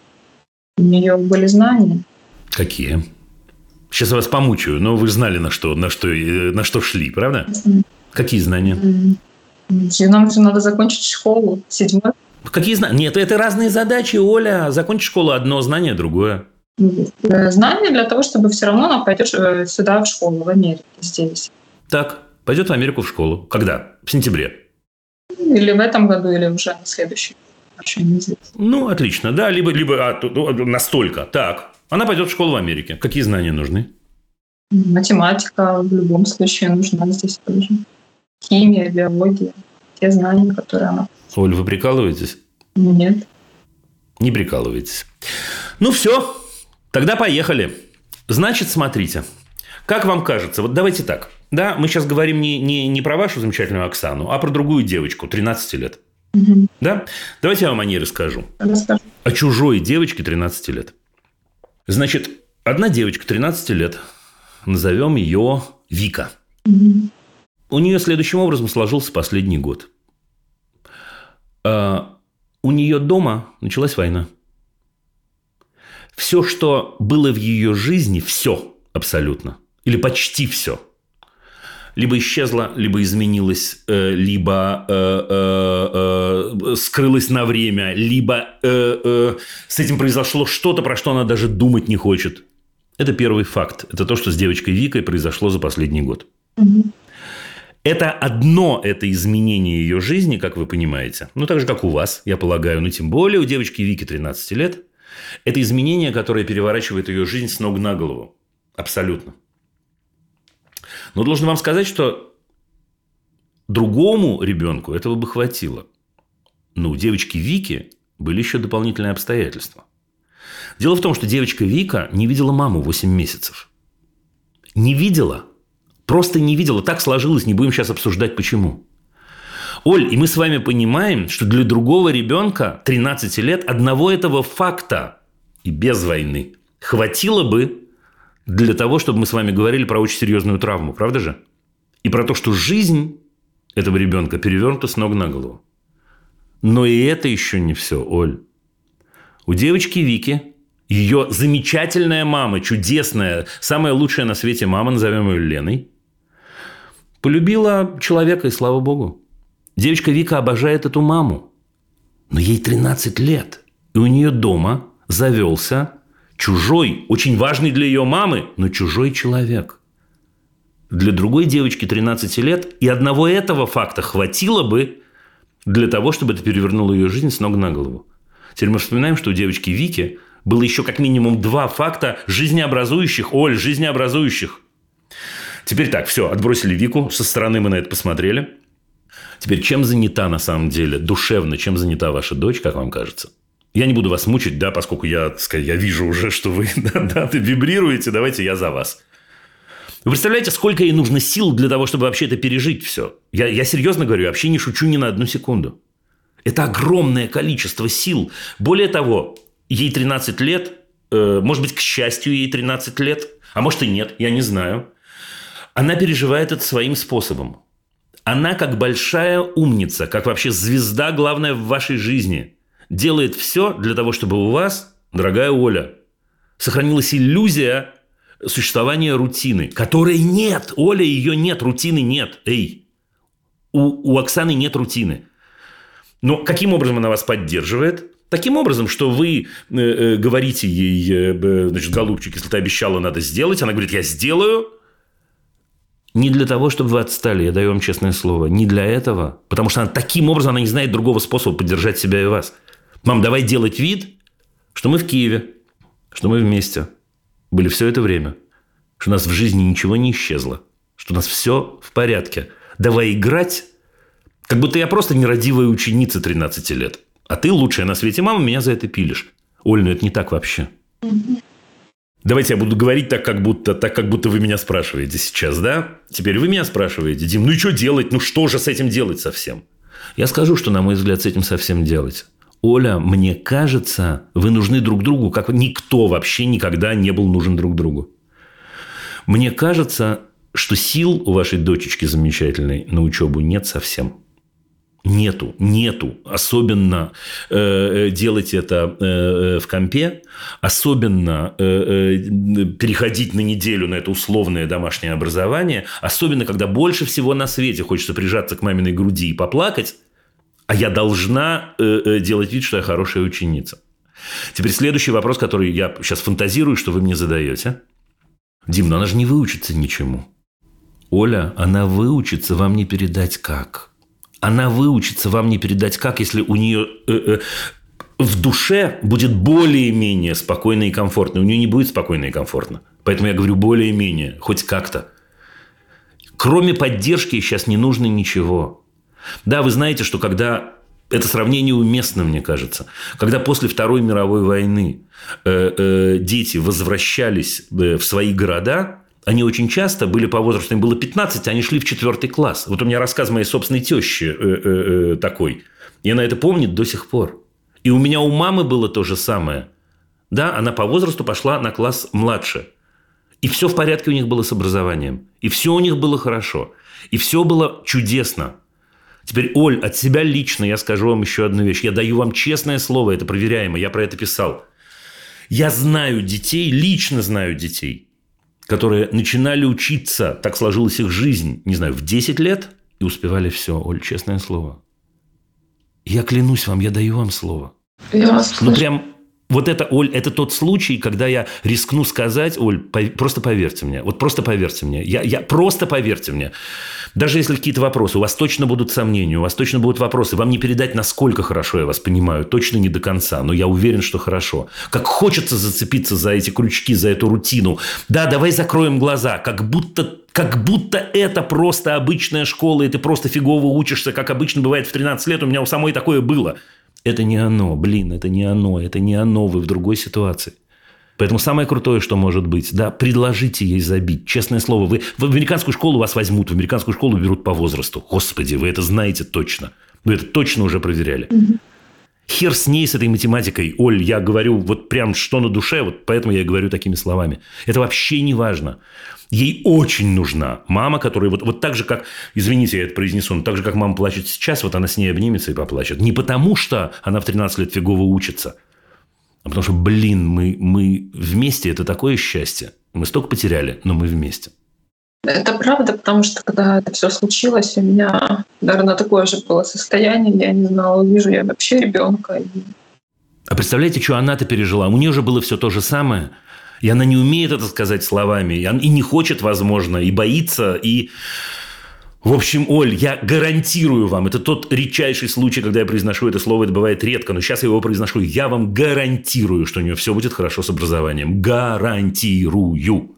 у нее были знания. Какие? Сейчас я вас помучаю, но вы знали, на что, на что, э, на что шли, правда? Mm-hmm. Какие знания? Mm-hmm. Нам же надо закончить школу, седьмой. Какие знания? Нет, это разные задачи, Оля. Закончить школу одно, знание другое. э, знания для того, чтобы все равно она пойдет сюда в школу, в Америке, здесь. Так, пойдет в Америку в школу. Когда? В сентябре. Или в этом году, или уже на. Вообще Ну, отлично, да, либо, либо а, ну, настолько. Так, она пойдет в школу в Америке. Какие знания нужны? Математика в любом случае нужна здесь тоже. Химия, биология. Те знания, которые она... Оль, вы прикалываетесь? Нет. Не прикалываетесь. Ну все, тогда поехали. Значит, смотрите. Как вам кажется, вот давайте так. Да, мы сейчас говорим не, не, не про вашу замечательную Оксану, а про другую девочку, 13 лет. Угу. Да? Давайте я вам о ней расскажу. Расскажу. О чужой девочке 13 лет. Значит, одна девочка 13 лет, назовем ее Вика. Угу. У нее следующим образом сложился последний год. А у нее дома началась война. Все, что было в ее жизни, все абсолютно, или почти все, либо исчезло, либо изменилось, э, либо э, э, скрылось на время, либо с этим произошло что-то, про что она даже думать не хочет. Это первый факт. Это то, что с девочкой Викой произошло за последний год. Угу. Это одно это изменение ее жизни, как вы понимаете. Ну, так же, как у вас, я полагаю. Но тем более у девочки Вики 13 лет. Это изменение, которое переворачивает ее жизнь с ног на голову. Абсолютно. Но должен вам сказать, что другому ребенку этого бы хватило. Но у девочки Вики были еще дополнительные обстоятельства. Дело в том, что девочка Вика не видела маму 8 месяцев. Не видела. Просто не видела. Так сложилось, не будем сейчас обсуждать почему. Оль, и мы с вами понимаем, что для другого ребенка 13 лет одного этого факта и без войны хватило бы для того, чтобы мы с вами говорили про очень серьезную травму, правда же? И про то, что жизнь этого ребенка перевернута с ног на голову. Но и это еще не все, Оль. У девочки Вики ее замечательная мама, чудесная, самая лучшая на свете мама, назовем ее Леной, полюбила человека, и слава богу. Девочка Вика обожает эту маму. Но ей 13 лет. И у нее дома завелся чужой, очень важный для ее мамы, но чужой человек. Для другой девочки 13 лет и одного этого факта хватило бы для того, чтобы это перевернуло ее жизнь с ног на голову. Теперь мы вспоминаем, что у девочки Вики было еще как минимум два факта жизнеобразующих, Оль, жизнеобразующих. Теперь так, все, отбросили Вику, со стороны мы на это посмотрели. Теперь чем занята на самом деле, душевно, чем занята ваша дочь, как вам кажется? Я не буду вас мучить, да, поскольку я, так я вижу уже, что вы да, да, вибрируете, давайте я за вас. Вы представляете, сколько ей нужно сил для того, чтобы вообще это пережить все? Я, я серьезно говорю, вообще не шучу ни на одну секунду. Это огромное количество сил. Более того, ей 13 лет, э, может быть, к счастью, ей 13 лет, а может и нет, я не знаю. Она переживает это своим способом. Она как большая умница, как вообще звезда главная в вашей жизни – делает все для того, чтобы у вас, дорогая Оля, сохранилась иллюзия существования рутины, которой нет. Оля, ее нет, рутины нет. Эй, у, у Оксаны нет рутины. Но каким образом она вас поддерживает? Таким образом, что вы э, э, говорите ей, э, значит, голубчик, если ты обещала, надо сделать. Она говорит, я сделаю. Не для того, чтобы вы отстали, я даю вам честное слово. Не для этого. Потому что она таким образом, она не знает другого способа поддержать себя и вас. Мам, давай делать вид, что мы в Киеве, что мы вместе были все это время, что у нас в жизни ничего не исчезло, что у нас все в порядке. Давай играть, как будто я просто нерадивая ученица 13 лет. А ты лучшая на свете мама, меня за это пилишь. Оль, ну это не так вообще. Давайте я буду говорить так, как будто, так, как будто вы меня спрашиваете сейчас, да? Теперь вы меня спрашиваете, Дим, ну и что делать? Ну что же с этим делать совсем? Я скажу, что, на мой взгляд, с этим совсем делать. Оля, мне кажется, вы нужны друг другу, как никто вообще никогда не был нужен друг другу. Мне кажется, что сил у вашей дочечки замечательной на учебу нет совсем. Нету, нету. Особенно э, э делать это э, э, в компе, особенно э, э, переходить на неделю на это условное домашнее образование, особенно когда больше всего на свете хочется прижаться к маминой груди и поплакать, а я должна э, э, делать вид, что я хорошая ученица. Теперь следующий вопрос, который я сейчас фантазирую, что вы мне задаете. Дим, но она же не выучится ничему. Оля, она выучится вам не передать как. Она выучится вам не передать как, если у нее э, э, в душе будет более-менее спокойно и комфортно. У нее не будет спокойно и комфортно. Поэтому я говорю более-менее, хоть как-то. Кроме поддержки сейчас не нужно ничего. Да, вы знаете, что когда это сравнение уместно, мне кажется. Когда после Второй мировой войны э, э, дети возвращались э, в свои города, они очень часто были по возрасту, им было 15, они шли в четвертый класс. Вот у меня рассказ моей собственной тещи такой. И она это помнит до сих пор. И у меня у мамы было то же самое. Да, она по возрасту пошла на класс младше. И все в порядке у них было с образованием. И все у них было хорошо. И все было чудесно. Теперь, Оль, от себя лично я скажу вам еще одну вещь. Я даю вам честное слово, это проверяемо, я про это писал. Я знаю детей, лично знаю детей, которые начинали учиться, так сложилась их жизнь, не знаю, в 10 лет и успевали все. Оль, честное слово. Я клянусь вам, я даю вам слово. Я вас ну, прям вот это, Оль, это тот случай, когда я рискну сказать, Оль, по, просто поверьте мне, вот просто поверьте мне, я, я просто поверьте мне. Даже если какие-то вопросы, у вас точно будут сомнения, у вас точно будут вопросы, вам не передать, насколько хорошо я вас понимаю, точно не до конца, но я уверен, что хорошо. Как хочется зацепиться за эти крючки, за эту рутину. Да, давай закроем глаза, как будто как будто это просто обычная школа, и ты просто фигово учишься, как обычно бывает в 13 лет. У меня у самой такое было. Это не оно, блин, это не оно, это не оно, вы в другой ситуации. Поэтому самое крутое, что может быть, да, предложите ей забить. Честное слово, вы в американскую школу вас возьмут, в американскую школу берут по возрасту. Господи, вы это знаете точно. Вы это точно уже проверяли. Хер с ней, с этой математикой. Оль, я говорю вот прям что на душе, вот поэтому я говорю такими словами. Это вообще не важно. Ей очень нужна мама, которая вот, вот так же, как, извините, я это произнесу, но так же, как мама плачет сейчас, вот она с ней обнимется и поплачет. Не потому, что она в 13 лет фигово учится, а потому что, блин, мы, мы вместе, это такое счастье. Мы столько потеряли, но мы вместе. Это правда, потому что когда это все случилось, у меня, наверное, такое же было состояние. Я не знала, вижу я вообще ребенка. А представляете, что она-то пережила? У нее же было все то же самое. И она не умеет это сказать словами, и не хочет, возможно, и боится, и... В общем, Оль, я гарантирую вам, это тот редчайший случай, когда я произношу это слово, это бывает редко, но сейчас я его произношу, я вам гарантирую, что у нее все будет хорошо с образованием. Гарантирую.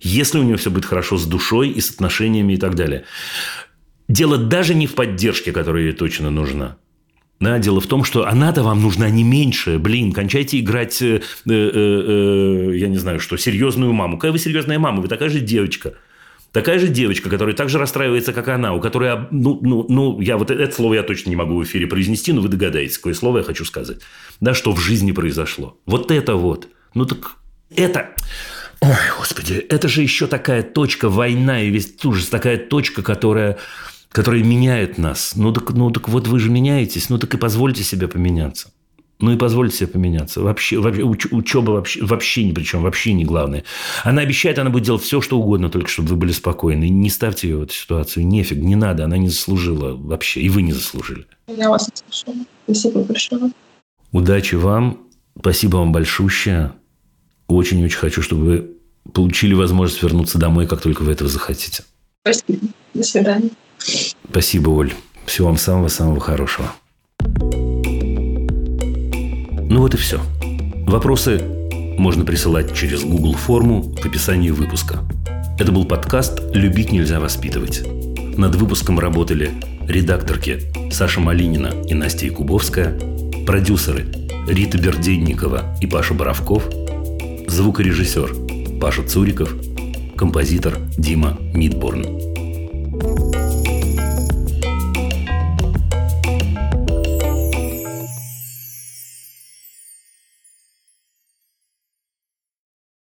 Если у нее все будет хорошо с душой и с отношениями и так далее. Дело даже не в поддержке, которая ей точно нужна. Да, дело в том, что она-то вам нужна не меньше. Блин, кончайте играть, э, э, э, я не знаю что, серьезную маму. Какая вы серьезная мама? Вы такая же девочка. Такая же девочка, которая так же расстраивается, как она, у которой, ну, ну, ну, я вот это слово я точно не могу в эфире произнести, но вы догадаетесь, какое слово я хочу сказать. Да, что в жизни произошло. Вот это вот. Ну так это... Ой, господи, это же еще такая точка, война и весь ужас, такая точка, которая которые меняют нас. Ну так, ну так вот вы же меняетесь, ну так и позвольте себе поменяться. Ну и позвольте себе поменяться. Вообще, вообще уч, учеба вообще, вообще ни при чем, вообще не главное. Она обещает, она будет делать все, что угодно, только чтобы вы были спокойны. Не ставьте ее в эту ситуацию. Нефиг, не надо. Она не заслужила вообще. И вы не заслужили. Я вас услышала. Спасибо большое. Удачи вам. Спасибо вам большущее. Очень-очень хочу, чтобы вы получили возможность вернуться домой, как только вы этого захотите. Спасибо. До свидания. Спасибо, Оль. Всего вам самого-самого хорошего. Ну вот и все. Вопросы можно присылать через Google форму в описании выпуска. Это был подкаст «Любить нельзя воспитывать». Над выпуском работали редакторки Саша Малинина и Настя Якубовская, продюсеры Рита Берденникова и Паша Боровков, звукорежиссер Паша Цуриков, композитор Дима Мидборн.